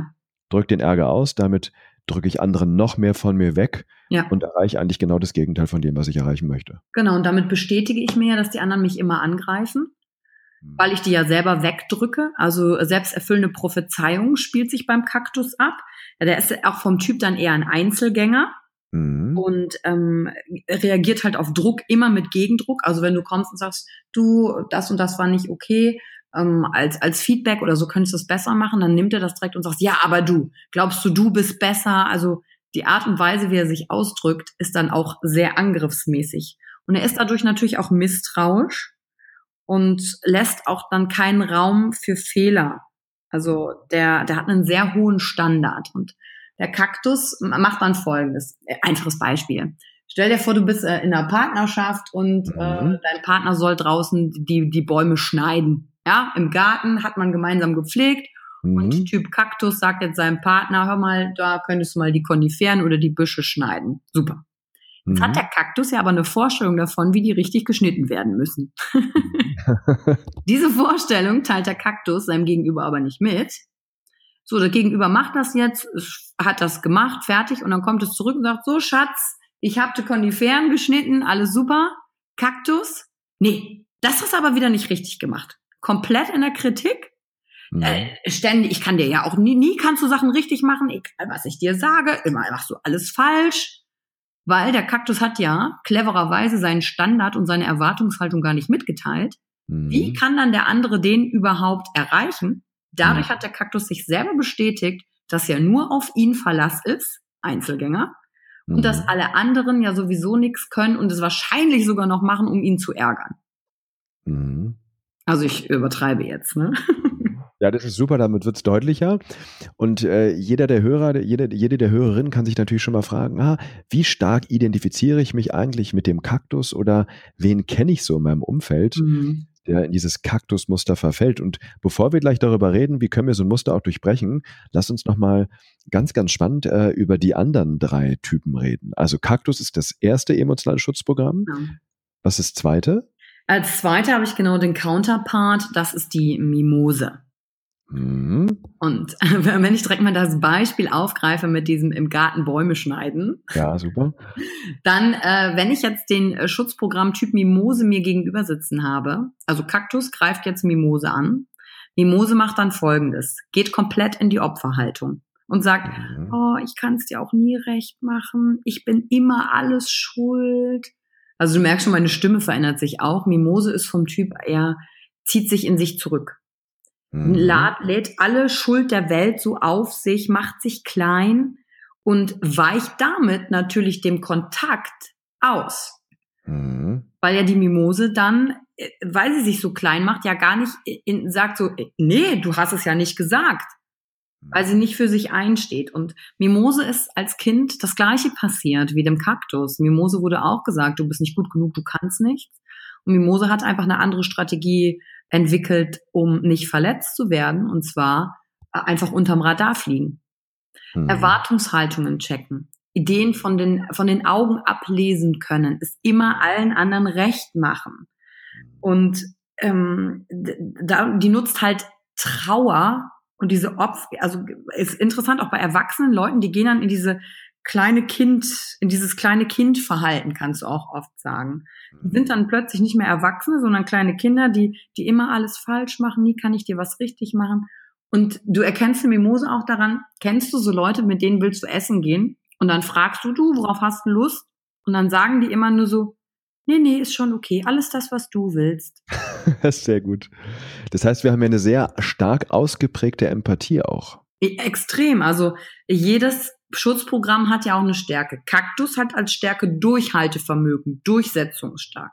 S1: Drück den Ärger aus, damit drücke ich anderen noch mehr von mir weg ja. und erreiche eigentlich genau das Gegenteil von dem, was ich erreichen möchte.
S3: Genau, und damit bestätige ich mir, dass die anderen mich immer angreifen, hm. weil ich die ja selber wegdrücke. Also selbsterfüllende Prophezeiung spielt sich beim Kaktus ab. Ja, der ist auch vom Typ dann eher ein Einzelgänger. Mhm. Und ähm, reagiert halt auf Druck immer mit Gegendruck. Also wenn du kommst und sagst, du, das und das war nicht okay, ähm, als, als Feedback oder so könntest du es besser machen, dann nimmt er das direkt und sagt, ja, aber du, glaubst du, du bist besser? Also die Art und Weise, wie er sich ausdrückt, ist dann auch sehr angriffsmäßig. Und er ist dadurch natürlich auch misstrauisch und lässt auch dann keinen Raum für Fehler. Also der, der hat einen sehr hohen Standard. Und der Kaktus macht dann folgendes. Einfaches Beispiel. Stell dir vor, du bist äh, in einer Partnerschaft und äh, mhm. dein Partner soll draußen die, die Bäume schneiden. Ja, im Garten hat man gemeinsam gepflegt mhm. und Typ Kaktus sagt jetzt seinem Partner, hör mal, da könntest du mal die Koniferen oder die Büsche schneiden. Super. Jetzt mhm. hat der Kaktus ja aber eine Vorstellung davon, wie die richtig geschnitten werden müssen. [LAUGHS] Diese Vorstellung teilt der Kaktus seinem Gegenüber aber nicht mit, so, der Gegenüber macht das jetzt, hat das gemacht, fertig und dann kommt es zurück und sagt, so Schatz, ich habe die Koniferen geschnitten, alles super. Kaktus? Nee, das ist aber wieder nicht richtig gemacht. Komplett in der Kritik. Mhm. Äh, ständig, ich kann dir ja auch nie, nie kannst du Sachen richtig machen, egal was ich dir sage, immer machst du alles falsch. Weil der Kaktus hat ja clevererweise seinen Standard und seine Erwartungshaltung gar nicht mitgeteilt. Mhm. Wie kann dann der andere den überhaupt erreichen? Dadurch mhm. hat der Kaktus sich selber bestätigt, dass er nur auf ihn Verlass ist, Einzelgänger, mhm. und dass mhm. alle anderen ja sowieso nichts können und es wahrscheinlich sogar noch machen, um ihn zu ärgern. Also ich übertreibe jetzt, ne? [LAUGHS]
S1: Ja, das ist super, damit wird es deutlicher. Und äh, jeder der Hörer, jede, jede der Hörerinnen kann sich natürlich schon mal fragen, ah, wie stark identifiziere ich mich eigentlich mit dem Kaktus oder wen kenne ich so in meinem Umfeld? Mhm der in dieses Kaktusmuster verfällt. Und bevor wir gleich darüber reden, wie können wir so ein Muster auch durchbrechen, lass uns nochmal ganz, ganz spannend äh, über die anderen drei Typen reden. Also Kaktus ist das erste emotionale Schutzprogramm. Ja. Was ist das zweite?
S3: Als zweite habe ich genau den Counterpart, das ist die Mimose. Mhm. Und [LAUGHS] wenn ich direkt mal das Beispiel aufgreife mit diesem im Garten Bäume schneiden.
S1: Ja, super.
S3: Dann, äh, wenn ich jetzt den äh, Schutzprogramm Typ Mimose mir gegenüber sitzen habe, also Kaktus greift jetzt Mimose an. Mimose macht dann folgendes, geht komplett in die Opferhaltung und sagt, mhm. oh, ich kann es dir auch nie recht machen, ich bin immer alles schuld. Also du merkst schon, meine Stimme verändert sich auch. Mimose ist vom Typ eher, zieht sich in sich zurück mhm. lädt alle Schuld der Welt so auf sich, macht sich klein und weicht damit natürlich dem Kontakt aus. Mhm. Weil ja die Mimose dann äh, weil sie sich so klein macht, ja gar nicht in, sagt so, nee, du hast es ja nicht gesagt weil sie nicht für sich einsteht. Und Mimose ist als Kind das gleiche passiert wie dem Kaktus. Mimose wurde auch gesagt, du bist nicht gut genug, du kannst nichts. Und Mimose hat einfach eine andere Strategie entwickelt, um nicht verletzt zu werden, und zwar äh, einfach unterm Radar fliegen. Mhm. Erwartungshaltungen checken. Ideen von den, von den Augen ablesen können, es immer allen anderen recht machen. Und ähm, da, die nutzt halt Trauer und diese Opfer, also ist interessant auch bei erwachsenen Leuten, die gehen dann in diese kleine Kind, in dieses kleine Kindverhalten, kannst du auch oft sagen. Die sind dann plötzlich nicht mehr Erwachsene, sondern kleine Kinder, die, die immer alles falsch machen, nie kann ich dir was richtig machen. Und du erkennst eine Mimose auch daran, kennst du so Leute, mit denen willst du essen gehen? Und dann fragst du, du, worauf hast du Lust? Und dann sagen die immer nur so, nee, nee, ist schon okay. Alles das, was du willst. [LAUGHS] [LAUGHS]
S1: Sehr gut. Das heißt, wir haben ja eine sehr stark ausgeprägte Empathie auch.
S3: Extrem. Also jedes Schutzprogramm hat ja auch eine Stärke. Kaktus hat als Stärke Durchhaltevermögen, durchsetzungsstark.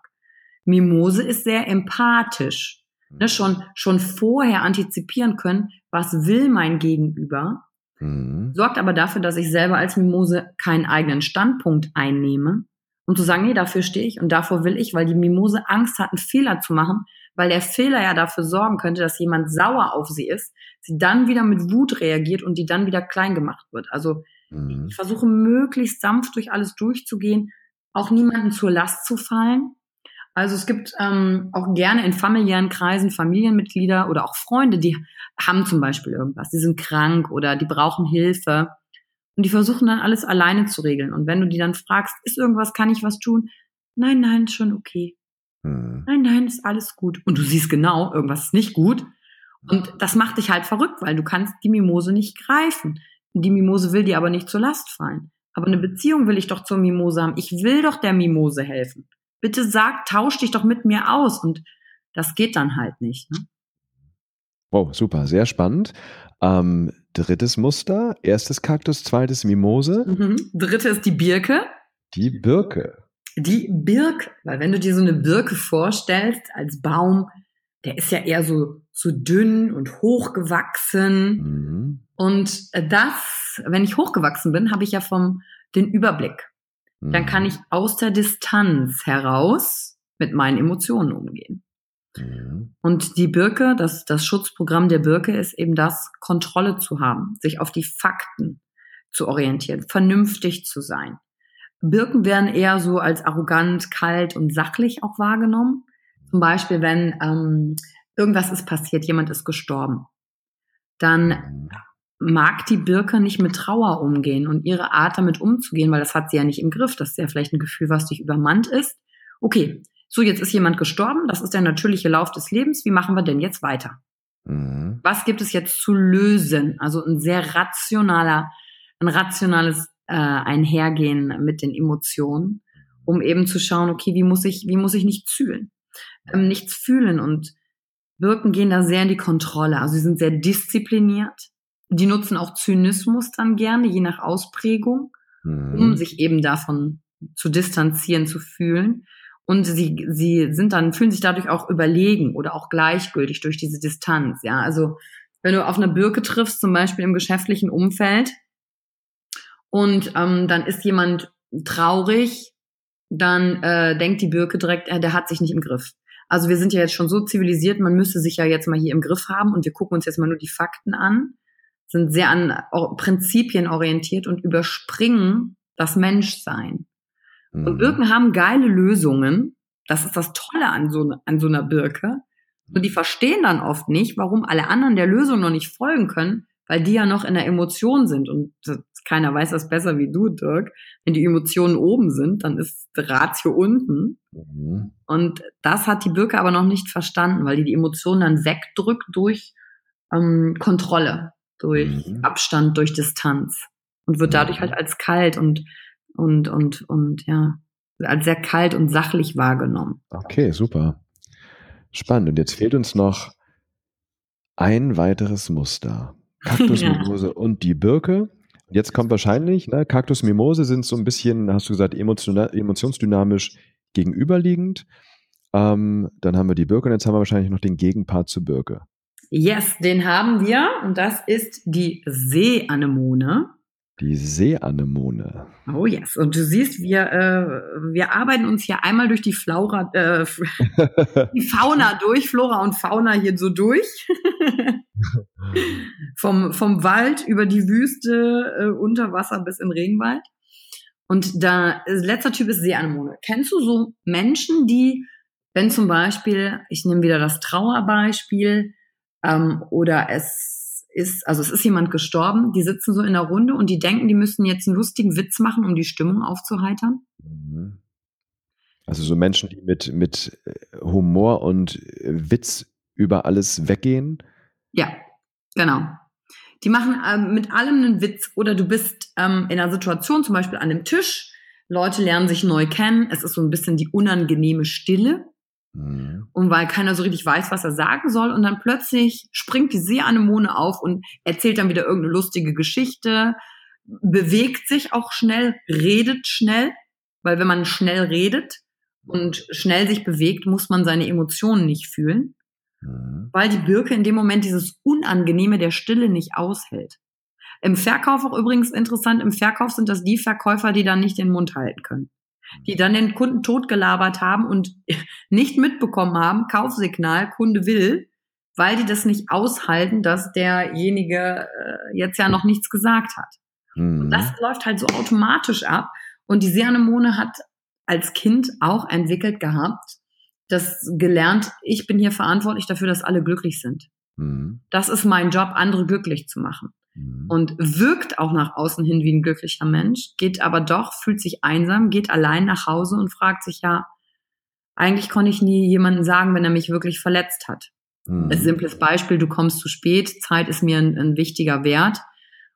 S3: Mimose ist sehr empathisch. Ne, schon, schon vorher antizipieren können, was will mein Gegenüber, mhm. sorgt aber dafür, dass ich selber als Mimose keinen eigenen Standpunkt einnehme, und zu sagen, nee, dafür stehe ich und davor will ich, weil die Mimose Angst hat, einen Fehler zu machen, weil der Fehler ja dafür sorgen könnte, dass jemand sauer auf sie ist, sie dann wieder mit Wut reagiert und die dann wieder klein gemacht wird. Also mhm. ich versuche möglichst sanft durch alles durchzugehen, auch niemanden zur Last zu fallen. Also es gibt ähm, auch gerne in familiären Kreisen Familienmitglieder oder auch Freunde, die haben zum Beispiel irgendwas, die sind krank oder die brauchen Hilfe. Und die versuchen dann alles alleine zu regeln. Und wenn du die dann fragst, ist irgendwas, kann ich was tun? Nein, nein, schon okay. Hm. Nein, nein, ist alles gut. Und du siehst genau, irgendwas ist nicht gut. Und das macht dich halt verrückt, weil du kannst die Mimose nicht greifen. Die Mimose will dir aber nicht zur Last fallen. Aber eine Beziehung will ich doch zur Mimose haben. Ich will doch der Mimose helfen. Bitte sag, tausch dich doch mit mir aus. Und das geht dann halt nicht. Ne?
S1: Wow, super, sehr spannend. Ähm, drittes Muster, erstes Kaktus, zweites Mimose.
S3: Mhm. Dritte ist die Birke.
S1: Die Birke.
S3: Die Birke, weil wenn du dir so eine Birke vorstellst als Baum, der ist ja eher so, so dünn und hochgewachsen. Mhm. Und das, wenn ich hochgewachsen bin, habe ich ja vom den Überblick. Mhm. Dann kann ich aus der Distanz heraus mit meinen Emotionen umgehen. Mhm. Und die Birke, das, das Schutzprogramm der Birke ist eben das, Kontrolle zu haben, sich auf die Fakten zu orientieren, vernünftig zu sein. Birken werden eher so als arrogant, kalt und sachlich auch wahrgenommen. Zum Beispiel, wenn ähm, irgendwas ist passiert, jemand ist gestorben, dann mag die Birke nicht mit Trauer umgehen und ihre Art damit umzugehen, weil das hat sie ja nicht im Griff. Das ist ja vielleicht ein Gefühl, was dich übermannt ist. Okay, so jetzt ist jemand gestorben, das ist der natürliche Lauf des Lebens, wie machen wir denn jetzt weiter? Mhm. Was gibt es jetzt zu lösen? Also ein sehr rationaler, ein rationales äh, Einhergehen mit den Emotionen, um eben zu schauen, okay, wie muss ich, wie muss ich nichts fühlen? Ähm, nichts fühlen und Wirken gehen da sehr in die Kontrolle. Also sie sind sehr diszipliniert. Die nutzen auch Zynismus dann gerne, je nach Ausprägung, mhm. um sich eben davon zu distanzieren, zu fühlen. Und sie, sie sind dann, fühlen sich dadurch auch überlegen oder auch gleichgültig durch diese Distanz. Ja, also wenn du auf einer Birke triffst, zum Beispiel im geschäftlichen Umfeld, und ähm, dann ist jemand traurig, dann äh, denkt die Birke direkt, äh, der hat sich nicht im Griff. Also wir sind ja jetzt schon so zivilisiert, man müsste sich ja jetzt mal hier im Griff haben und wir gucken uns jetzt mal nur die Fakten an, sind sehr an Prinzipien orientiert und überspringen das Menschsein. Mhm. Und Birken haben geile Lösungen. Das ist das Tolle an so, an so einer Birke. Und die verstehen dann oft nicht, warum alle anderen der Lösung noch nicht folgen können, weil die ja noch in der Emotion sind. Und keiner weiß das besser wie du, Dirk. Wenn die Emotionen oben sind, dann ist die Ratio unten. Mhm. Und das hat die Birke aber noch nicht verstanden, weil die die Emotionen dann wegdrückt durch ähm, Kontrolle, durch mhm. Abstand, durch Distanz und wird dadurch halt als kalt und und, und, und ja, als sehr kalt und sachlich wahrgenommen.
S1: Okay, super. Spannend. Und jetzt fehlt uns noch ein weiteres Muster. [LAUGHS] Kaktusmimose ja. und die Birke. Jetzt kommt wahrscheinlich, ne, Kaktus, Mimose sind so ein bisschen, hast du gesagt, emotionsdynamisch gegenüberliegend. Ähm, dann haben wir die Birke und jetzt haben wir wahrscheinlich noch den Gegenpart zu Birke.
S3: Yes, den haben wir und das ist die Seeanemone.
S1: Die Seeanemone.
S3: Oh yes. Und du siehst, wir, äh, wir arbeiten uns hier einmal durch die Flora, äh, [LAUGHS] die Fauna durch, Flora und Fauna hier so durch. [LAUGHS] vom, vom Wald über die Wüste, äh, unter Wasser bis in Regenwald. Und da, letzter Typ ist Seeanemone. Kennst du so Menschen, die, wenn zum Beispiel, ich nehme wieder das Trauerbeispiel, ähm, oder es ist, also es ist jemand gestorben, die sitzen so in der Runde und die denken, die müssen jetzt einen lustigen Witz machen, um die Stimmung aufzuheitern? Mhm.
S1: Also so Menschen, die mit, mit äh, Humor und äh, Witz über alles weggehen?
S3: Ja, genau. Die machen ähm, mit allem einen Witz oder du bist ähm, in einer Situation, zum Beispiel an einem Tisch, Leute lernen sich neu kennen, es ist so ein bisschen die unangenehme Stille. Mhm. Und weil keiner so richtig weiß, was er sagen soll. Und dann plötzlich springt die Seeanemone auf und erzählt dann wieder irgendeine lustige Geschichte, bewegt sich auch schnell, redet schnell. Weil wenn man schnell redet und schnell sich bewegt, muss man seine Emotionen nicht fühlen. Mhm. Weil die Birke in dem Moment dieses Unangenehme der Stille nicht aushält. Im Verkauf auch übrigens interessant, im Verkauf sind das die Verkäufer, die dann nicht den Mund halten können die dann den Kunden totgelabert haben und [LAUGHS] nicht mitbekommen haben, Kaufsignal, Kunde will, weil die das nicht aushalten, dass derjenige äh, jetzt ja noch nichts gesagt hat. Mhm. Und das läuft halt so automatisch ab. Und die Seanemone hat als Kind auch entwickelt gehabt, das gelernt, ich bin hier verantwortlich dafür, dass alle glücklich sind. Mhm. Das ist mein Job, andere glücklich zu machen. Mhm. und wirkt auch nach außen hin wie ein glücklicher Mensch, geht aber doch, fühlt sich einsam, geht allein nach Hause und fragt sich ja, eigentlich konnte ich nie jemanden sagen, wenn er mich wirklich verletzt hat. Mhm. Ein simples Beispiel, du kommst zu spät, Zeit ist mir ein, ein wichtiger Wert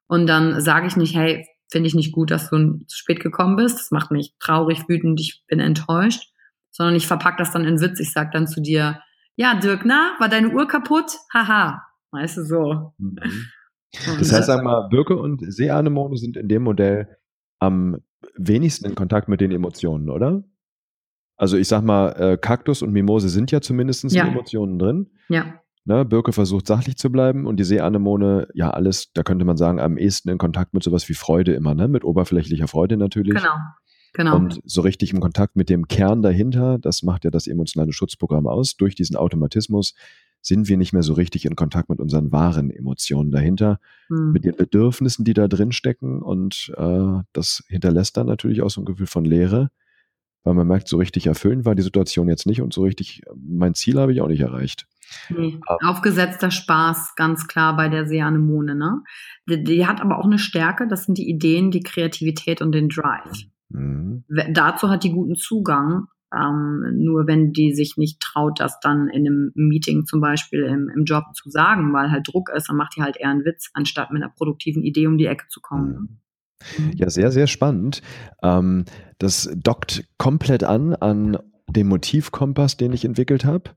S3: und dann sage ich nicht, hey, finde ich nicht gut, dass du zu spät gekommen bist, das macht mich traurig, wütend, ich bin enttäuscht, sondern ich verpacke das dann in Witz, ich sage dann zu dir, ja, Dirk, na, war deine Uhr kaputt? Haha, weißt du so. Mhm.
S1: Das heißt, sag mal, Birke und Seeanemone sind in dem Modell am wenigsten in Kontakt mit den Emotionen, oder? Also ich sag mal, äh, Kaktus und Mimose sind ja zumindest ja. in Emotionen drin.
S3: Ja.
S1: Ne, Birke versucht sachlich zu bleiben und die Seeanemone, ja, alles, da könnte man sagen, am ehesten in Kontakt mit sowas wie Freude immer, ne? Mit oberflächlicher Freude natürlich.
S3: Genau. Genau.
S1: Und so richtig im Kontakt mit dem Kern dahinter, das macht ja das emotionale Schutzprogramm aus, durch diesen Automatismus sind wir nicht mehr so richtig in Kontakt mit unseren wahren Emotionen dahinter, mhm. mit den Bedürfnissen, die da drin stecken. Und äh, das hinterlässt dann natürlich auch so ein Gefühl von Leere, weil man merkt, so richtig erfüllend war die Situation jetzt nicht und so richtig, mein Ziel habe ich auch nicht erreicht.
S3: Nee, aufgesetzter Spaß, ganz klar bei der Seanemone, ne? Die, die, hat aber auch eine Stärke, das sind die Ideen, die Kreativität und den Drive. Mhm. Dazu hat die guten Zugang, ähm, nur wenn die sich nicht traut, das dann in einem Meeting zum Beispiel im, im Job zu sagen, weil halt Druck ist, dann macht die halt eher einen Witz, anstatt mit einer produktiven Idee um die Ecke zu kommen.
S1: Mhm. Ja, sehr, sehr spannend. Ähm, das dockt komplett an an dem Motivkompass, den ich entwickelt habe.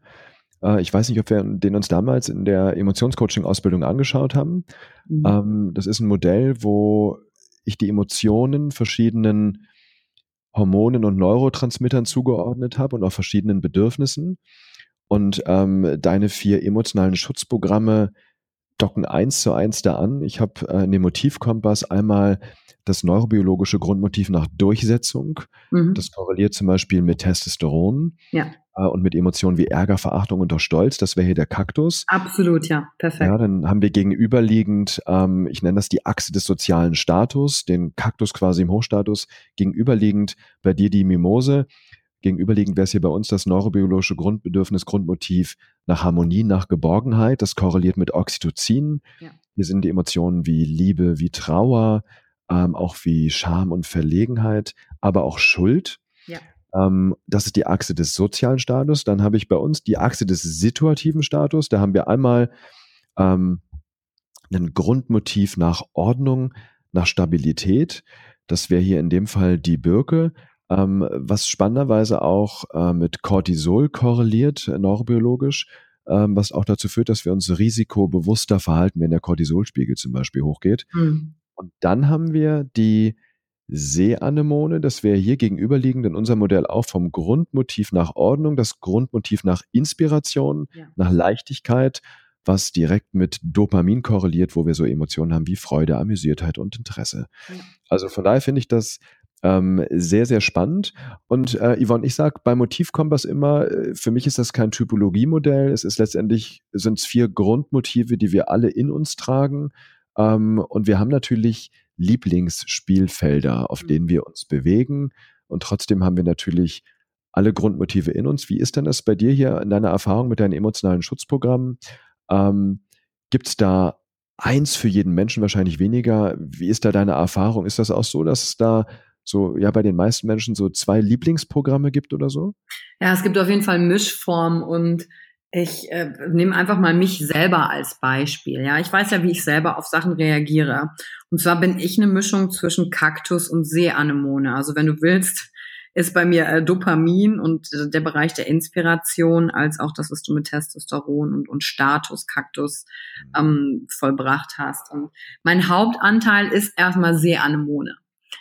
S1: Äh, ich weiß nicht, ob wir den uns damals in der Emotionscoaching-Ausbildung angeschaut haben. Mhm. Ähm, das ist ein Modell, wo ich die Emotionen verschiedenen Hormonen und Neurotransmittern zugeordnet habe und auch verschiedenen Bedürfnissen. Und ähm, deine vier emotionalen Schutzprogramme docken eins zu eins da an. Ich habe äh, in dem Motivkompass einmal das neurobiologische Grundmotiv nach Durchsetzung. Mhm. Das korreliert zum Beispiel mit Testosteron.
S3: Ja
S1: äh, und mit Emotionen wie Ärger, Verachtung und auch Stolz. Das wäre hier der Kaktus.
S3: Absolut, ja, perfekt.
S1: Ja, dann haben wir gegenüberliegend, ähm, ich nenne das die Achse des sozialen Status, den Kaktus quasi im Hochstatus, gegenüberliegend bei dir die Mimose. Gegenüberliegend wäre es hier bei uns das neurobiologische Grundbedürfnis, Grundmotiv nach Harmonie, nach Geborgenheit. Das korreliert mit Oxytocin. Ja. Hier sind die Emotionen wie Liebe, wie Trauer, ähm, auch wie Scham und Verlegenheit, aber auch Schuld.
S3: Ja.
S1: Ähm, das ist die Achse des sozialen Status. Dann habe ich bei uns die Achse des situativen Status. Da haben wir einmal ähm, ein Grundmotiv nach Ordnung, nach Stabilität. Das wäre hier in dem Fall die Birke, ähm, was spannenderweise auch äh, mit Cortisol korreliert, neurobiologisch, ähm, was auch dazu führt, dass wir uns risikobewusster verhalten, wenn der Cortisolspiegel zum Beispiel hochgeht. Mhm. Und dann haben wir die Seeanemone. Das wäre hier gegenüberliegend in unserem Modell auch vom Grundmotiv nach Ordnung, das Grundmotiv nach Inspiration, ja. nach Leichtigkeit, was direkt mit Dopamin korreliert, wo wir so Emotionen haben wie Freude, Amüsiertheit und Interesse. Ja. Also von daher finde ich das ähm, sehr, sehr spannend. Und äh, Yvonne, ich sage bei Motivkompass immer, äh, für mich ist das kein Typologiemodell. Es ist letztendlich, sind es vier Grundmotive, die wir alle in uns tragen. Ähm, und wir haben natürlich Lieblingsspielfelder, auf mhm. denen wir uns bewegen. Und trotzdem haben wir natürlich alle Grundmotive in uns. Wie ist denn das bei dir hier in deiner Erfahrung mit deinen emotionalen Schutzprogrammen? Ähm, Gibt es da eins für jeden Menschen, wahrscheinlich weniger? Wie ist da deine Erfahrung? Ist das auch so, dass es da so, ja, bei den meisten Menschen so zwei Lieblingsprogramme gibt oder so?
S3: Ja, es gibt auf jeden Fall Mischformen und ich äh, nehme einfach mal mich selber als Beispiel. Ja, ich weiß ja, wie ich selber auf Sachen reagiere. Und zwar bin ich eine Mischung zwischen Kaktus und Seeanemone. Also wenn du willst, [LAUGHS] ist bei mir äh, Dopamin und äh, der Bereich der Inspiration, als auch das, was du mit Testosteron und, und Status, Kaktus mhm. ähm, vollbracht hast. Und mein Hauptanteil ist erstmal Seeanemone.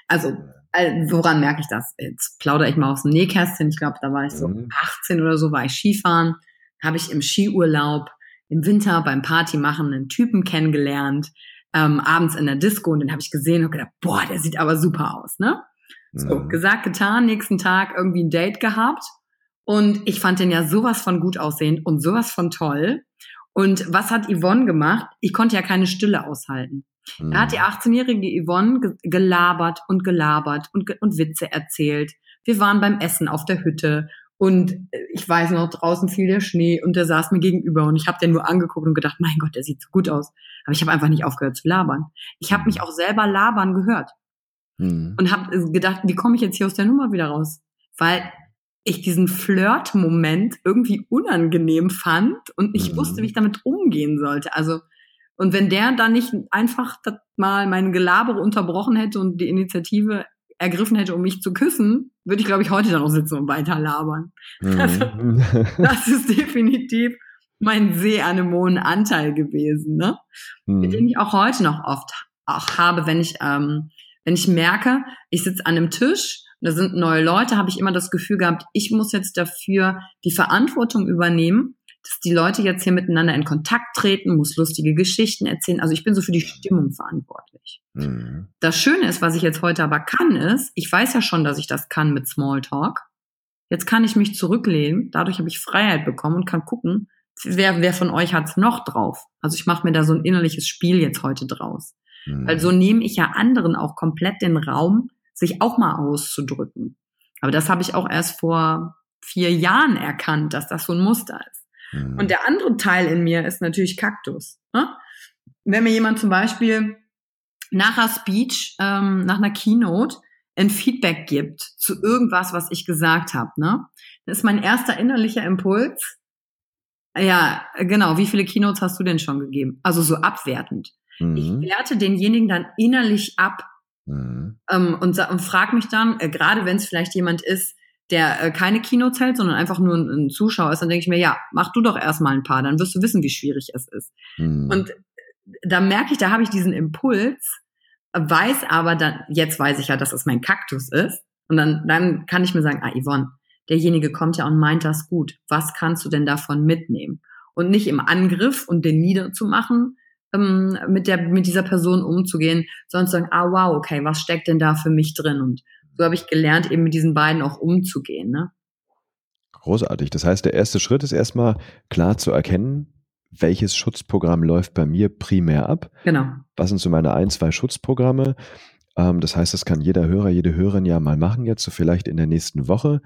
S3: Also also, woran merke ich das? Jetzt plaudere ich mal aus dem Nähkästchen. Ich glaube, da war ich so mhm. 18 oder so, war ich Skifahren. Habe ich im Skiurlaub im Winter beim Party machen einen Typen kennengelernt, ähm, abends in der Disco und den habe ich gesehen und gedacht, boah, der sieht aber super aus, ne? So, mhm. gesagt, getan, nächsten Tag irgendwie ein Date gehabt und ich fand den ja sowas von gut aussehen und sowas von toll. Und was hat Yvonne gemacht? Ich konnte ja keine Stille aushalten. Mhm. Da hat die 18-jährige Yvonne gelabert und gelabert und, und Witze erzählt. Wir waren beim Essen auf der Hütte und äh, ich weiß noch, draußen fiel der Schnee und der saß mir gegenüber und ich habe den nur angeguckt und gedacht, mein Gott, der sieht so gut aus. Aber ich habe einfach nicht aufgehört zu labern. Ich habe mich auch selber labern gehört mhm. und habe gedacht, wie komme ich jetzt hier aus der Nummer wieder raus? Weil ich diesen Flirt-Moment irgendwie unangenehm fand und ich mhm. wusste, wie ich damit umgehen sollte. Also und wenn der dann nicht einfach mal mein Gelabere unterbrochen hätte und die Initiative ergriffen hätte, um mich zu küssen, würde ich, glaube ich, heute dann noch sitzen und weiter labern. Mhm. Also, das ist definitiv mein Seeanemonen-Anteil gewesen, ne? Mhm. Mit dem ich auch heute noch oft auch habe, wenn ich, ähm, wenn ich merke, ich sitze an einem Tisch und da sind neue Leute, habe ich immer das Gefühl gehabt, ich muss jetzt dafür die Verantwortung übernehmen, dass die Leute jetzt hier miteinander in Kontakt treten, muss lustige Geschichten erzählen. Also ich bin so für die Stimmung verantwortlich. Mhm. Das Schöne ist, was ich jetzt heute aber kann, ist, ich weiß ja schon, dass ich das kann mit Smalltalk. Jetzt kann ich mich zurücklehnen, dadurch habe ich Freiheit bekommen und kann gucken, wer, wer von euch hat's noch drauf. Also ich mache mir da so ein innerliches Spiel jetzt heute draus. Mhm. Weil so nehme ich ja anderen auch komplett den Raum, sich auch mal auszudrücken. Aber das habe ich auch erst vor vier Jahren erkannt, dass das so ein Muster ist. Mhm. Und der andere Teil in mir ist natürlich Kaktus. Ne? Wenn mir jemand zum Beispiel nach einer Speech, ähm, nach einer Keynote ein Feedback gibt zu irgendwas, was ich gesagt habe, ne? Das ist mein erster innerlicher Impuls. Ja, genau. Wie viele Keynotes hast du denn schon gegeben? Also so abwertend. Mhm. Ich werte denjenigen dann innerlich ab mhm. ähm, und, und frage mich dann, äh, gerade wenn es vielleicht jemand ist, der äh, keine Keynotes hält, sondern einfach nur ein, ein Zuschauer ist, dann denke ich mir, ja, mach du doch erstmal ein paar, dann wirst du wissen, wie schwierig es ist. Mhm. Und da merke ich, da habe ich diesen Impuls, weiß aber dann, jetzt weiß ich ja, dass es mein Kaktus ist. Und dann, dann kann ich mir sagen, ah, Yvonne, derjenige kommt ja und meint das gut. Was kannst du denn davon mitnehmen? Und nicht im Angriff und den niederzumachen, ähm, mit der, mit dieser Person umzugehen, sondern zu sagen, ah, wow, okay, was steckt denn da für mich drin? Und so habe ich gelernt, eben mit diesen beiden auch umzugehen. Ne?
S1: Großartig. Das heißt, der erste Schritt ist erstmal klar zu erkennen, welches Schutzprogramm läuft bei mir primär ab.
S3: Genau.
S1: Was sind so meine ein, zwei Schutzprogramme? Ähm, das heißt, das kann jeder Hörer, jede Hörerin ja mal machen, jetzt so vielleicht in der nächsten Woche.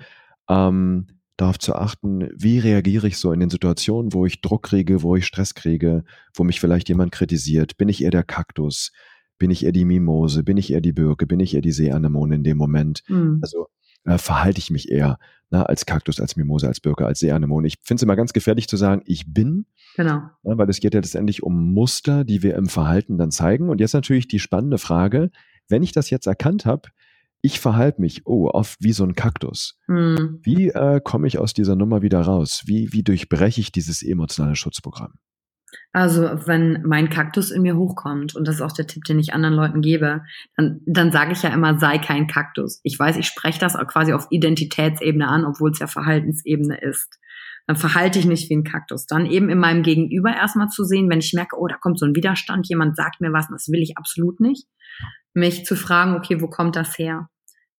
S1: Ähm, darauf zu achten, wie reagiere ich so in den Situationen, wo ich Druck kriege, wo ich Stress kriege, wo mich vielleicht jemand kritisiert. Bin ich eher der Kaktus? Bin ich eher die Mimose? Bin ich eher die Birke? Bin ich eher die Seeanemone in dem Moment? Mhm. Also äh, verhalte ich mich eher na, ne, als Kaktus, als Mimose, als Birke, als Seeanemone. Ich finde es immer ganz gefährlich zu sagen, ich bin.
S3: Genau.
S1: Na, ne, weil es geht ja letztendlich um Muster, die wir im Verhalten dann zeigen. Und jetzt natürlich die spannende Frage, wenn ich das jetzt erkannt habe, ich verhalte mich, oh, oft wie so ein Kaktus. Mhm. Wie äh, komme ich aus dieser Nummer wieder raus? Wie, wie durchbreche ich dieses emotionale Schutzprogramm?
S3: Also wenn mein Kaktus in mir hochkommt, und das ist auch der Tipp, den ich anderen Leuten gebe, dann, dann sage ich ja immer, sei kein Kaktus. Ich weiß, ich spreche das auch quasi auf Identitätsebene an, obwohl es ja Verhaltensebene ist. Dann verhalte ich nicht wie ein Kaktus. Dann eben in meinem Gegenüber erstmal zu sehen, wenn ich merke, oh, da kommt so ein Widerstand, jemand sagt mir was, das will ich absolut nicht. Mich zu fragen, okay, wo kommt das her?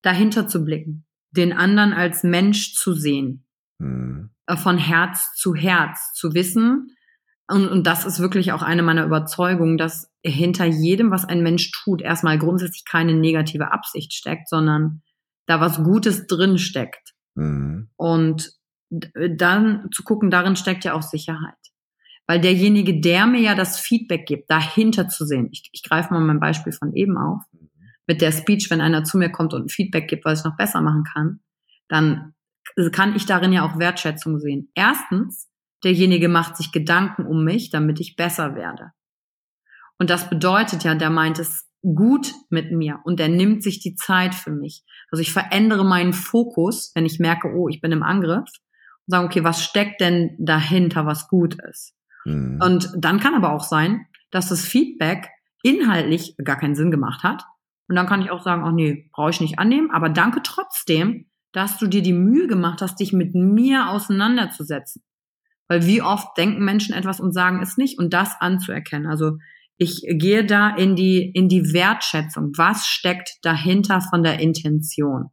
S3: Dahinter zu blicken, den anderen als Mensch zu sehen, mhm. von Herz zu Herz zu wissen, und, und das ist wirklich auch eine meiner Überzeugungen, dass hinter jedem, was ein Mensch tut, erstmal grundsätzlich keine negative Absicht steckt, sondern da was Gutes drin steckt. Mhm. Und dann zu gucken, darin steckt ja auch Sicherheit. Weil derjenige, der mir ja das Feedback gibt, dahinter zu sehen, ich, ich greife mal mein Beispiel von eben auf, mit der Speech, wenn einer zu mir kommt und ein Feedback gibt, was ich noch besser machen kann, dann kann ich darin ja auch Wertschätzung sehen. Erstens, derjenige macht sich Gedanken um mich, damit ich besser werde. Und das bedeutet ja, der meint es gut mit mir und der nimmt sich die Zeit für mich. Also ich verändere meinen Fokus, wenn ich merke, oh, ich bin im Angriff und sage, okay, was steckt denn dahinter, was gut ist? Mhm. Und dann kann aber auch sein, dass das Feedback inhaltlich gar keinen Sinn gemacht hat. Und dann kann ich auch sagen, ach nee, brauche ich nicht annehmen, aber danke trotzdem, dass du dir die Mühe gemacht hast, dich mit mir auseinanderzusetzen. Weil wie oft denken Menschen etwas und sagen es nicht und das anzuerkennen. Also ich gehe da in die, in die Wertschätzung. Was steckt dahinter von der Intention?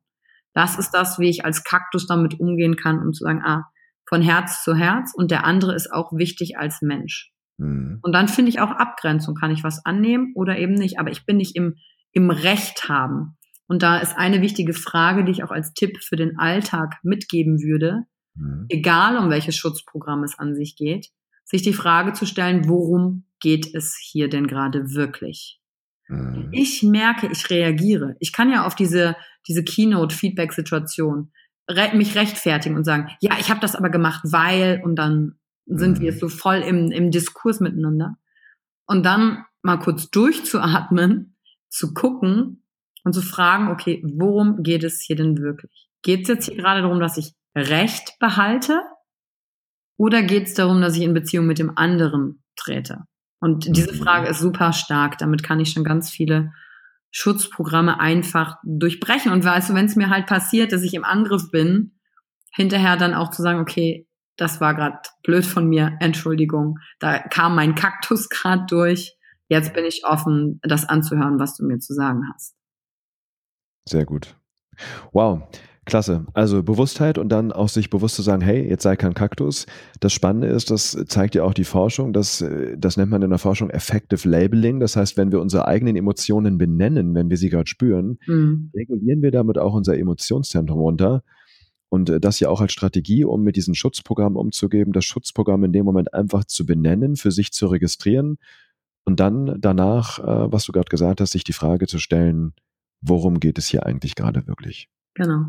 S3: Das ist das, wie ich als Kaktus damit umgehen kann, um zu sagen, ah, von Herz zu Herz und der andere ist auch wichtig als Mensch. Mhm. Und dann finde ich auch Abgrenzung. Kann ich was annehmen oder eben nicht? Aber ich bin nicht im, im Recht haben. Und da ist eine wichtige Frage, die ich auch als Tipp für den Alltag mitgeben würde mhm. egal um welches Schutzprogramm es an sich geht, sich die Frage zu stellen, worum geht es hier denn gerade wirklich? Mhm. Ich merke, ich reagiere. Ich kann ja auf diese, diese Keynote-Feedback-Situation re mich rechtfertigen und sagen, ja, ich habe das aber gemacht, weil, und dann sind mhm. wir so voll im, im Diskurs miteinander. Und dann mal kurz durchzuatmen, zu gucken und zu fragen, okay, worum geht es hier denn wirklich? Geht es jetzt hier gerade darum, dass ich Recht behalte? Oder geht es darum, dass ich in Beziehung mit dem anderen trete? Und diese mhm. Frage ist super stark. Damit kann ich schon ganz viele Schutzprogramme einfach durchbrechen. Und weißt du, wenn es mir halt passiert, dass ich im Angriff bin, hinterher dann auch zu sagen, okay, das war gerade blöd von mir, Entschuldigung, da kam mein Kaktus gerade durch. Jetzt bin ich offen, das anzuhören, was du mir zu sagen hast.
S1: Sehr gut. Wow. Klasse. Also Bewusstheit und dann auch sich bewusst zu sagen, hey, jetzt sei kein Kaktus. Das Spannende ist, das zeigt ja auch die Forschung, dass, äh, das nennt man in der Forschung Effective Labeling. Das heißt, wenn wir unsere eigenen Emotionen benennen, wenn wir sie gerade spüren, mhm. regulieren wir damit auch unser Emotionszentrum runter. Und äh, das ja auch als Strategie, um mit diesem Schutzprogramm umzugeben, das Schutzprogramm in dem Moment einfach zu benennen, für sich zu registrieren und dann danach, äh, was du gerade gesagt hast, sich die Frage zu stellen, worum geht es hier eigentlich gerade wirklich?
S3: Genau.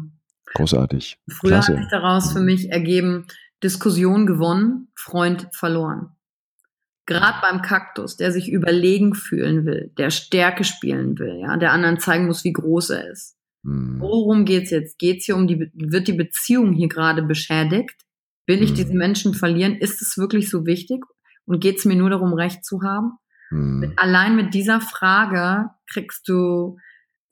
S1: Großartig.
S3: Früher Klasse. hat sich daraus für mich ergeben, Diskussion gewonnen, Freund verloren. Gerade beim Kaktus, der sich überlegen fühlen will, der Stärke spielen will, ja, der anderen zeigen muss, wie groß er ist. Hm. Worum geht's jetzt? Geht's hier um die, wird die Beziehung hier gerade beschädigt? Will ich hm. diesen Menschen verlieren? Ist es wirklich so wichtig? Und geht's mir nur darum, Recht zu haben? Hm. Allein mit dieser Frage kriegst du,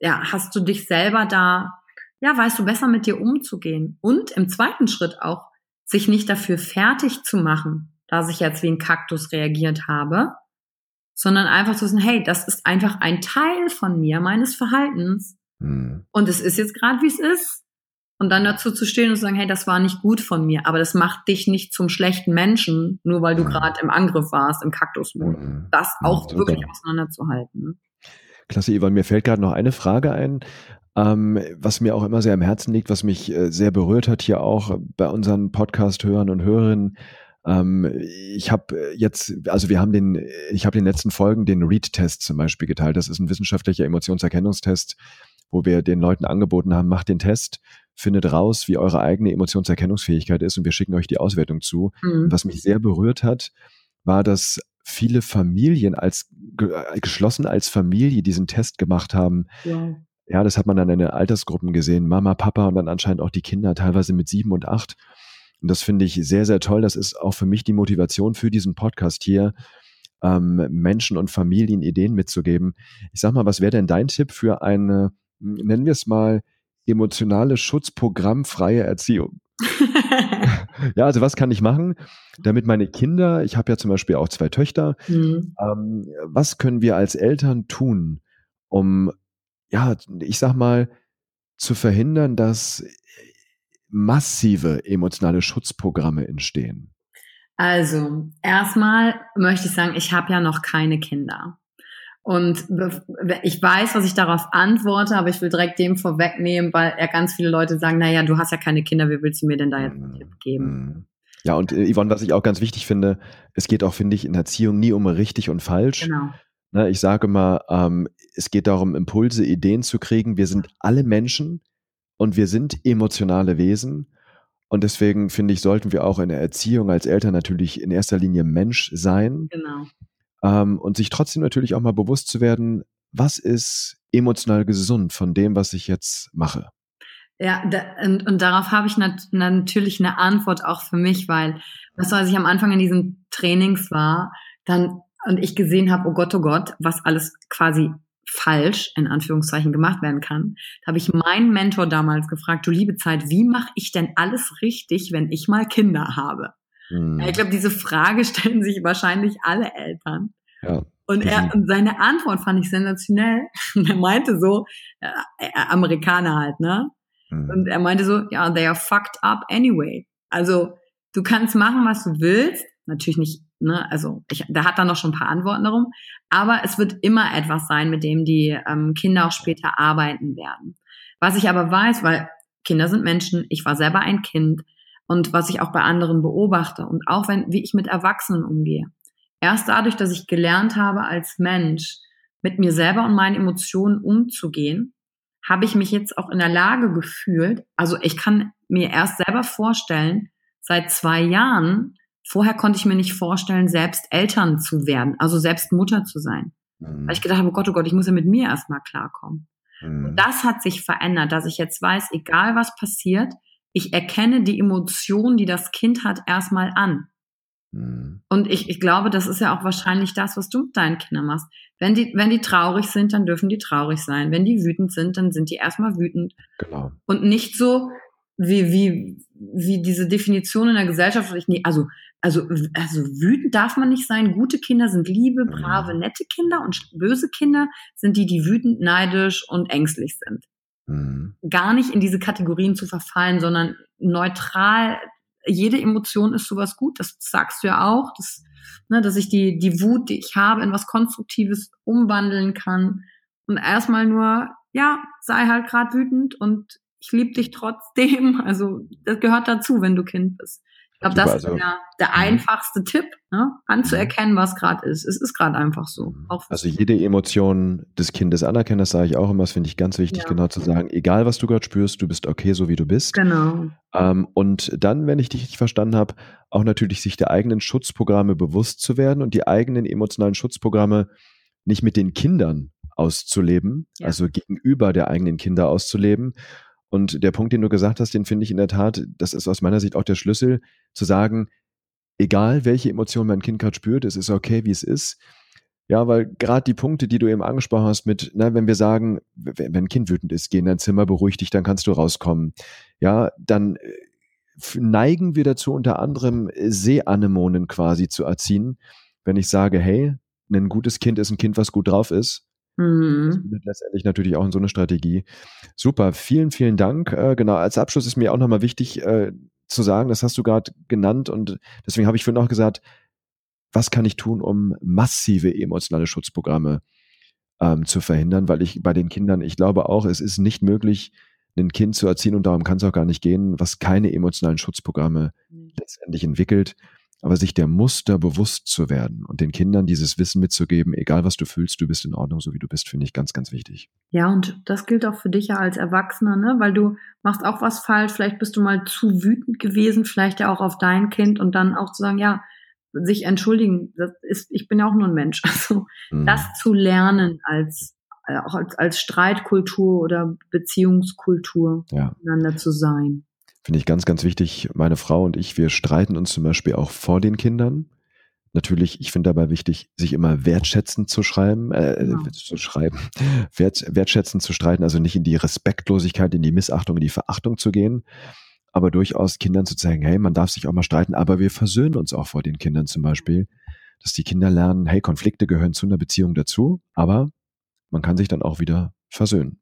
S3: ja, hast du dich selber da ja, weißt du, besser mit dir umzugehen. Und im zweiten Schritt auch, sich nicht dafür fertig zu machen, dass ich jetzt wie ein Kaktus reagiert habe, sondern einfach zu sagen, hey, das ist einfach ein Teil von mir, meines Verhaltens. Mhm. Und es ist jetzt gerade, wie es ist. Und dann dazu zu stehen und zu sagen, hey, das war nicht gut von mir, aber das macht dich nicht zum schlechten Menschen, nur weil du mhm. gerade im Angriff warst, im Kaktusmodus. Mhm. Das auch ja, wirklich auseinanderzuhalten.
S1: Klasse, Ivan. Mir fällt gerade noch eine Frage ein. Ähm, was mir auch immer sehr am Herzen liegt, was mich äh, sehr berührt hat hier auch bei unseren Podcast-Hörern und Hörerinnen. Ähm, ich habe jetzt, also wir haben den, ich habe den letzten Folgen den Read-Test zum Beispiel geteilt. Das ist ein wissenschaftlicher Emotionserkennungstest, wo wir den Leuten angeboten haben, macht den Test, findet raus, wie eure eigene Emotionserkennungsfähigkeit ist und wir schicken euch die Auswertung zu. Mhm. Was mich sehr berührt hat, war, dass viele Familien als geschlossen als Familie diesen Test gemacht haben. Ja ja, das hat man dann in den Altersgruppen gesehen, Mama, Papa und dann anscheinend auch die Kinder, teilweise mit sieben und acht. Und das finde ich sehr, sehr toll. Das ist auch für mich die Motivation für diesen Podcast hier, ähm, Menschen und Familien Ideen mitzugeben. Ich sag mal, was wäre denn dein Tipp für eine, nennen wir es mal, emotionale Schutzprogrammfreie Erziehung? [LAUGHS] [LAUGHS] ja, also was kann ich machen, damit meine Kinder, ich habe ja zum Beispiel auch zwei Töchter, mhm. ähm, was können wir als Eltern tun, um, ja, ich sag mal, zu verhindern, dass massive emotionale Schutzprogramme entstehen?
S3: Also, erstmal möchte ich sagen, ich habe ja noch keine Kinder. Und ich weiß, was ich darauf antworte, aber ich will direkt dem vorwegnehmen, weil ja ganz viele Leute sagen, naja, du hast ja keine Kinder, wie willst du mir denn da jetzt einen Tipp geben? Mhm.
S1: Ja, und äh, Yvonne, was ich auch ganz wichtig finde, es geht auch, finde ich, in Erziehung nie um richtig und falsch. Genau. Ne, ich sage mal, ähm, es geht darum, Impulse, Ideen zu kriegen. Wir sind alle Menschen und wir sind emotionale Wesen. Und deswegen finde ich, sollten wir auch in der Erziehung als Eltern natürlich in erster Linie Mensch sein. Genau. Ähm, und sich trotzdem natürlich auch mal bewusst zu werden, was ist emotional gesund von dem, was ich jetzt mache.
S3: Ja, da, und, und darauf habe ich nat natürlich eine Antwort auch für mich, weil, was als ich am Anfang in diesen Trainings war, dann und ich gesehen habe, oh Gott, oh Gott, was alles quasi falsch in Anführungszeichen gemacht werden kann, da habe ich meinen Mentor damals gefragt, du liebe Zeit, wie mache ich denn alles richtig, wenn ich mal Kinder habe? Mhm. Ich glaube, diese Frage stellen sich wahrscheinlich alle Eltern. Ja. Und er, und seine Antwort fand ich sensationell. [LAUGHS] er meinte so, äh, äh, Amerikaner halt, ne? Mhm. Und er meinte so, ja, they are fucked up anyway. Also, du kannst machen, was du willst. Natürlich nicht, ne? Also, ich, da hat er noch schon ein paar Antworten darum. Aber es wird immer etwas sein, mit dem die ähm, Kinder auch später arbeiten werden. Was ich aber weiß, weil Kinder sind Menschen, ich war selber ein Kind, und was ich auch bei anderen beobachte und auch wenn, wie ich mit Erwachsenen umgehe. Erst dadurch, dass ich gelernt habe, als Mensch mit mir selber und meinen Emotionen umzugehen, habe ich mich jetzt auch in der Lage gefühlt, also ich kann mir erst selber vorstellen, seit zwei Jahren, vorher konnte ich mir nicht vorstellen, selbst Eltern zu werden, also selbst Mutter zu sein. Mhm. Weil ich gedacht habe, oh Gott, oh Gott, ich muss ja mit mir erstmal klarkommen. Mhm. Und das hat sich verändert, dass ich jetzt weiß, egal was passiert, ich erkenne die Emotion, die das Kind hat, erstmal an. Mhm. Und ich, ich glaube, das ist ja auch wahrscheinlich das, was du mit deinen Kindern machst. Wenn die, wenn die traurig sind, dann dürfen die traurig sein. Wenn die wütend sind, dann sind die erstmal wütend. Genau. Und nicht so, wie, wie, wie diese Definition in der Gesellschaft. Also, also, also wütend darf man nicht sein. Gute Kinder sind liebe, brave, mhm. nette Kinder und böse Kinder sind die, die wütend, neidisch und ängstlich sind. Mhm. Gar nicht in diese Kategorien zu verfallen, sondern neutral. Jede Emotion ist sowas gut. Das sagst du ja auch, dass, ne, dass ich die, die Wut, die ich habe, in was Konstruktives umwandeln kann. Und erstmal nur, ja, sei halt gerade wütend und ich liebe dich trotzdem. [LAUGHS] Also das gehört dazu, wenn du Kind bist glaube, das ist also, der, der mhm. einfachste Tipp, ne? anzuerkennen, was gerade ist. Es ist gerade einfach so.
S1: Mhm. also jede Emotion des Kindes anerkennen, das sage ich auch immer, das finde ich ganz wichtig, ja. genau zu sagen, egal was du gerade spürst, du bist okay, so wie du bist. Genau. Ähm, und dann, wenn ich dich richtig verstanden habe, auch natürlich sich der eigenen Schutzprogramme bewusst zu werden und die eigenen emotionalen Schutzprogramme nicht mit den Kindern auszuleben, ja. also gegenüber der eigenen Kinder auszuleben, und der Punkt, den du gesagt hast, den finde ich in der Tat, das ist aus meiner Sicht auch der Schlüssel, zu sagen, egal welche Emotion mein Kind gerade spürt, es ist okay, wie es ist. Ja, weil gerade die Punkte, die du eben angesprochen hast, mit, na, wenn wir sagen, wenn ein Kind wütend ist, geh in dein Zimmer, beruhig dich, dann kannst du rauskommen. Ja, dann äh, neigen wir dazu, unter anderem Seeanemonen quasi zu erziehen. Wenn ich sage, hey, ein gutes Kind ist ein Kind, was gut drauf ist, Mhm. Das letztendlich natürlich auch in so eine Strategie. Super, vielen, vielen Dank. Äh, genau, als Abschluss ist mir auch nochmal wichtig äh, zu sagen, das hast du gerade genannt und deswegen habe ich vorhin auch gesagt, was kann ich tun, um massive emotionale Schutzprogramme ähm, zu verhindern, weil ich bei den Kindern, ich glaube auch, es ist nicht möglich, ein Kind zu erziehen und darum kann es auch gar nicht gehen, was keine emotionalen Schutzprogramme mhm. letztendlich entwickelt aber sich der Muster bewusst zu werden und den Kindern dieses Wissen mitzugeben, egal was du fühlst, du bist in Ordnung, so wie du bist, finde ich ganz, ganz wichtig.
S3: Ja, und das gilt auch für dich ja als Erwachsener, ne? weil du machst auch was falsch, vielleicht bist du mal zu wütend gewesen, vielleicht ja auch auf dein Kind und dann auch zu sagen, ja, sich entschuldigen, das ist, ich bin ja auch nur ein Mensch. [LAUGHS] Also mhm. das zu lernen als äh, auch als, als Streitkultur oder Beziehungskultur ja. miteinander zu sein.
S1: Finde ich ganz, ganz wichtig. Meine Frau und ich, wir streiten uns zum Beispiel auch vor den Kindern. Natürlich, ich finde dabei wichtig, sich immer wertschätzend zu schreiben, äh, ja. zu schreiben, [LAUGHS] wert, wertschätzend zu streiten, also nicht in die Respektlosigkeit, in die Missachtung, in die Verachtung zu gehen, aber durchaus Kindern zu zeigen, hey, man darf sich auch mal streiten, aber wir versöhnen uns auch vor den Kindern zum Beispiel, dass die Kinder lernen, hey, Konflikte gehören zu einer Beziehung dazu, aber man kann sich dann auch wieder versöhnen.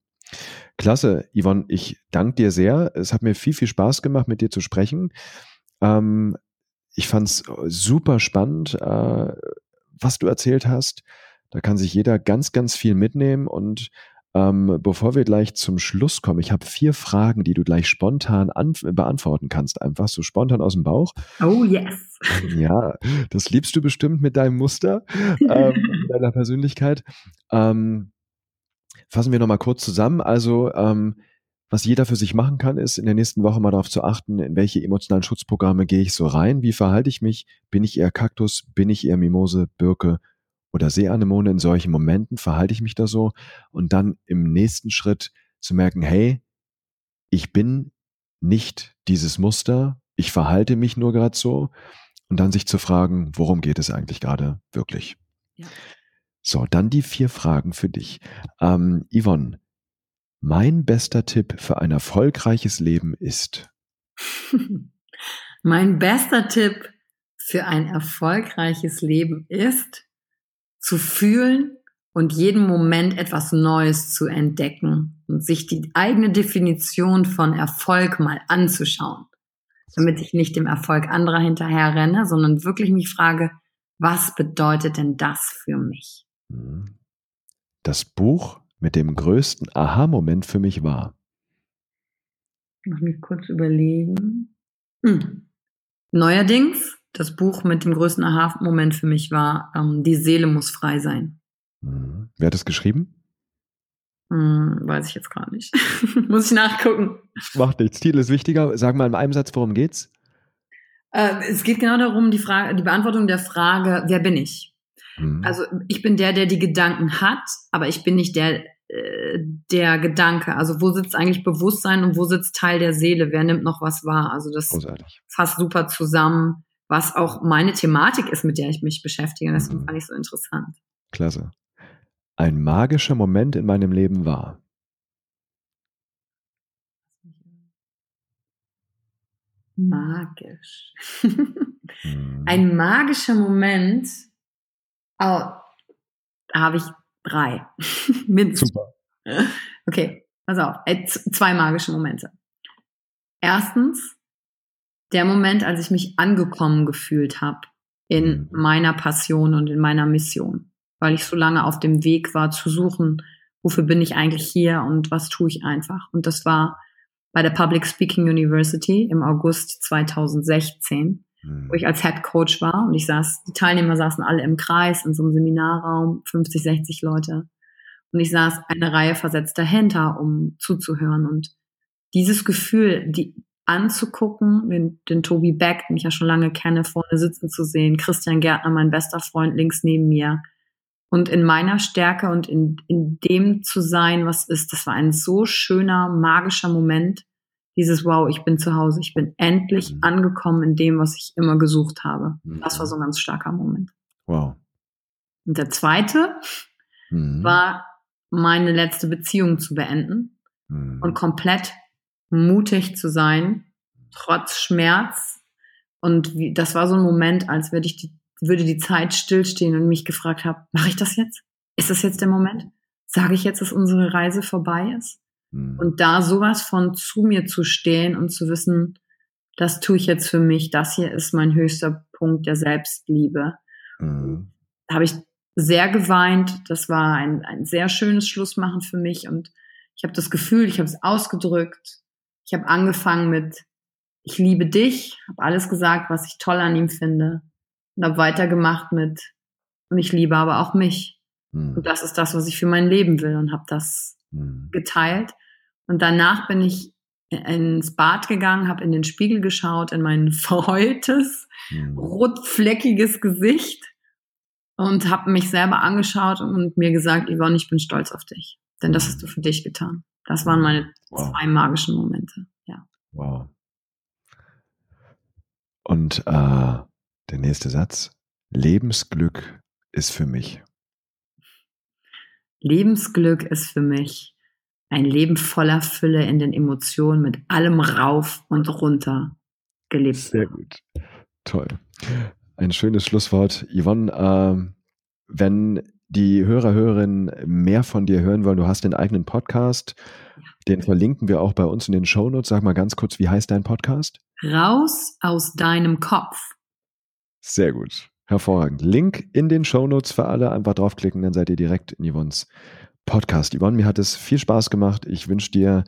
S1: Klasse, Yvonne, ich danke dir sehr. Es hat mir viel, viel Spaß gemacht, mit dir zu sprechen. Ähm, ich fand es super spannend, äh, was du erzählt hast. Da kann sich jeder ganz, ganz viel mitnehmen. Und ähm, bevor wir gleich zum Schluss kommen, ich habe vier Fragen, die du gleich spontan beantworten kannst, einfach so spontan aus dem Bauch.
S3: Oh yes.
S1: Ja, das liebst du bestimmt mit deinem Muster, ähm, [LAUGHS] deiner Persönlichkeit. Ähm, fassen wir nochmal kurz zusammen. Also, ähm, was jeder für sich machen kann, ist in der nächsten Woche mal darauf zu achten, in welche emotionalen Schutzprogramme gehe ich so rein, wie verhalte ich mich, bin ich eher Kaktus, bin ich eher Mimose, Birke oder Seeanemone? In solchen Momenten, verhalte ich mich da so. Und dann im nächsten Schritt zu merken, hey, ich bin nicht dieses Muster, ich verhalte mich nur gerade so. Und dann sich zu fragen, worum geht es eigentlich gerade wirklich? Ja. So, dann die vier Fragen für dich. Ähm, Yvonne, mein bester Tipp für ein erfolgreiches Leben ist. [LAUGHS]
S3: mein bester Tipp für ein erfolgreiches Leben ist, zu fühlen und jeden Moment etwas Neues zu entdecken und sich die eigene Definition von Erfolg mal anzuschauen. Damit ich nicht dem Erfolg anderer hinterher renne, sondern wirklich mich frage, was bedeutet denn das für mich? Mhm.
S1: Das Buch mit dem größten Aha-Moment für mich war?
S3: Noch mich kurz überlegen. Hm. Neuerdings, das Buch mit dem größten Aha-Moment für mich war, ähm, Die Seele muss frei sein.
S1: Hm. Wer hat es geschrieben?
S3: Hm, weiß ich jetzt gar nicht. [LAUGHS] muss ich nachgucken.
S1: Macht nichts. Titel ist wichtiger. Sag mal in einem Satz, worum geht's?
S3: Äh, es geht genau darum, die Frage, die Beantwortung der Frage, wer bin ich? Mhm. Also ich bin der, der die Gedanken hat, aber ich bin nicht der, äh, der Gedanke. Also wo sitzt eigentlich Bewusstsein und wo sitzt Teil der Seele? Wer nimmt noch was wahr? Also das Großartig. fasst super zusammen, was auch meine Thematik ist, mit der ich mich beschäftige. Deswegen mhm. fand ich so interessant.
S1: Klasse. Ein magischer Moment in meinem Leben war.
S3: Magisch. [LAUGHS] mhm. Ein magischer Moment Oh, da habe ich drei. [LAUGHS] Mindestens. Super. Okay, pass auf. Äh, zwei magische Momente. Erstens, der Moment, als ich mich angekommen gefühlt habe in mhm. meiner Passion und in meiner Mission, weil ich so lange auf dem Weg war zu suchen, wofür bin ich eigentlich hier und was tue ich einfach. Und das war bei der Public Speaking University im August 2016 wo ich als Head Coach war und ich saß, die Teilnehmer saßen alle im Kreis in so einem Seminarraum, 50, 60 Leute. Und ich saß eine Reihe versetzt dahinter, um zuzuhören. Und dieses Gefühl, die anzugucken, den, den Tobi Beck, den ich ja schon lange kenne, vorne sitzen zu sehen, Christian Gärtner, mein bester Freund, links neben mir. Und in meiner Stärke und in, in dem zu sein, was ist, das war ein so schöner, magischer Moment, dieses Wow, ich bin zu Hause, ich bin endlich mhm. angekommen in dem, was ich immer gesucht habe. Mhm. Das war so ein ganz starker Moment.
S1: Wow.
S3: Und der zweite mhm. war, meine letzte Beziehung zu beenden mhm. und komplett mutig zu sein, trotz Schmerz. Und wie, das war so ein Moment, als würde ich die, würde die Zeit stillstehen und mich gefragt habe, mache ich das jetzt? Ist das jetzt der Moment? Sage ich jetzt, dass unsere Reise vorbei ist? Mhm. Und da sowas von zu mir zu stehen und zu wissen, das tue ich jetzt für mich, das hier ist mein höchster Punkt der Selbstliebe. Mhm. Da habe ich sehr geweint. Das war ein, ein sehr schönes Schlussmachen für mich und ich habe das Gefühl, ich habe es ausgedrückt. Ich habe angefangen mit, ich liebe dich, habe alles gesagt, was ich toll an ihm finde und habe weitergemacht mit, und ich liebe aber auch mich. Mhm. Und das ist das, was ich für mein Leben will und habe das mhm. geteilt. Und danach bin ich ins Bad gegangen, habe in den Spiegel geschaut, in mein [LAUGHS] verheultes, mhm. rotfleckiges Gesicht und habe mich selber angeschaut und mir gesagt, Yvonne, ich bin stolz auf dich, denn das hast du für dich getan. Das waren meine wow. zwei magischen Momente. Ja.
S1: Wow. Und äh, der nächste Satz. Lebensglück ist für mich.
S3: Lebensglück ist für mich ein Leben voller Fülle in den Emotionen mit allem rauf und runter gelebt.
S1: Sehr gut. Toll. Ein schönes Schlusswort. Yvonne, äh, wenn die Hörer, Hörerinnen mehr von dir hören wollen, du hast den eigenen Podcast, den verlinken wir auch bei uns in den Shownotes. Sag mal ganz kurz, wie heißt dein Podcast?
S3: Raus aus deinem Kopf.
S1: Sehr gut. Hervorragend. Link in den Shownotes für alle. Einfach draufklicken, dann seid ihr direkt in Yvonnes Podcast. Yvonne, mir hat es viel Spaß gemacht. Ich wünsche dir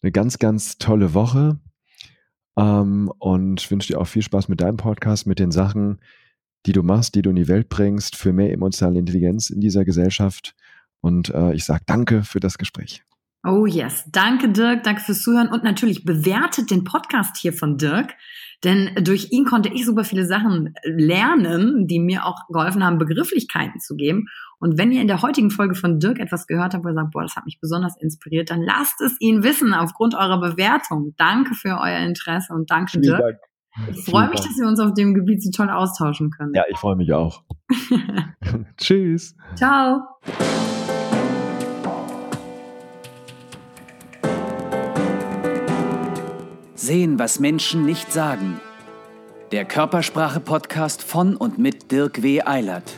S1: eine ganz, ganz tolle Woche ähm, und wünsche dir auch viel Spaß mit deinem Podcast, mit den Sachen, die du machst, die du in die Welt bringst, für mehr emotionale Intelligenz in dieser Gesellschaft. Und äh, ich sage danke für das Gespräch.
S3: Oh yes. Danke, Dirk. Danke fürs Zuhören. Und natürlich bewertet den Podcast hier von Dirk. Denn durch ihn konnte ich super viele Sachen lernen, die mir auch geholfen haben, Begrifflichkeiten zu geben. Und wenn ihr in der heutigen Folge von Dirk etwas gehört habt, wo ihr sagt, boah, das hat mich besonders inspiriert, dann lasst es ihn wissen aufgrund eurer Bewertung. Danke für euer Interesse und danke, Vielen Dirk. Dank. Ich freue mich, dass wir uns auf dem Gebiet so toll austauschen können.
S1: Ja, ich freue mich auch. [LAUGHS] [LAUGHS] Tschüss.
S3: Ciao.
S2: Sehen, was Menschen nicht sagen. Der Körpersprache-Podcast von und mit Dirk W. Eilert.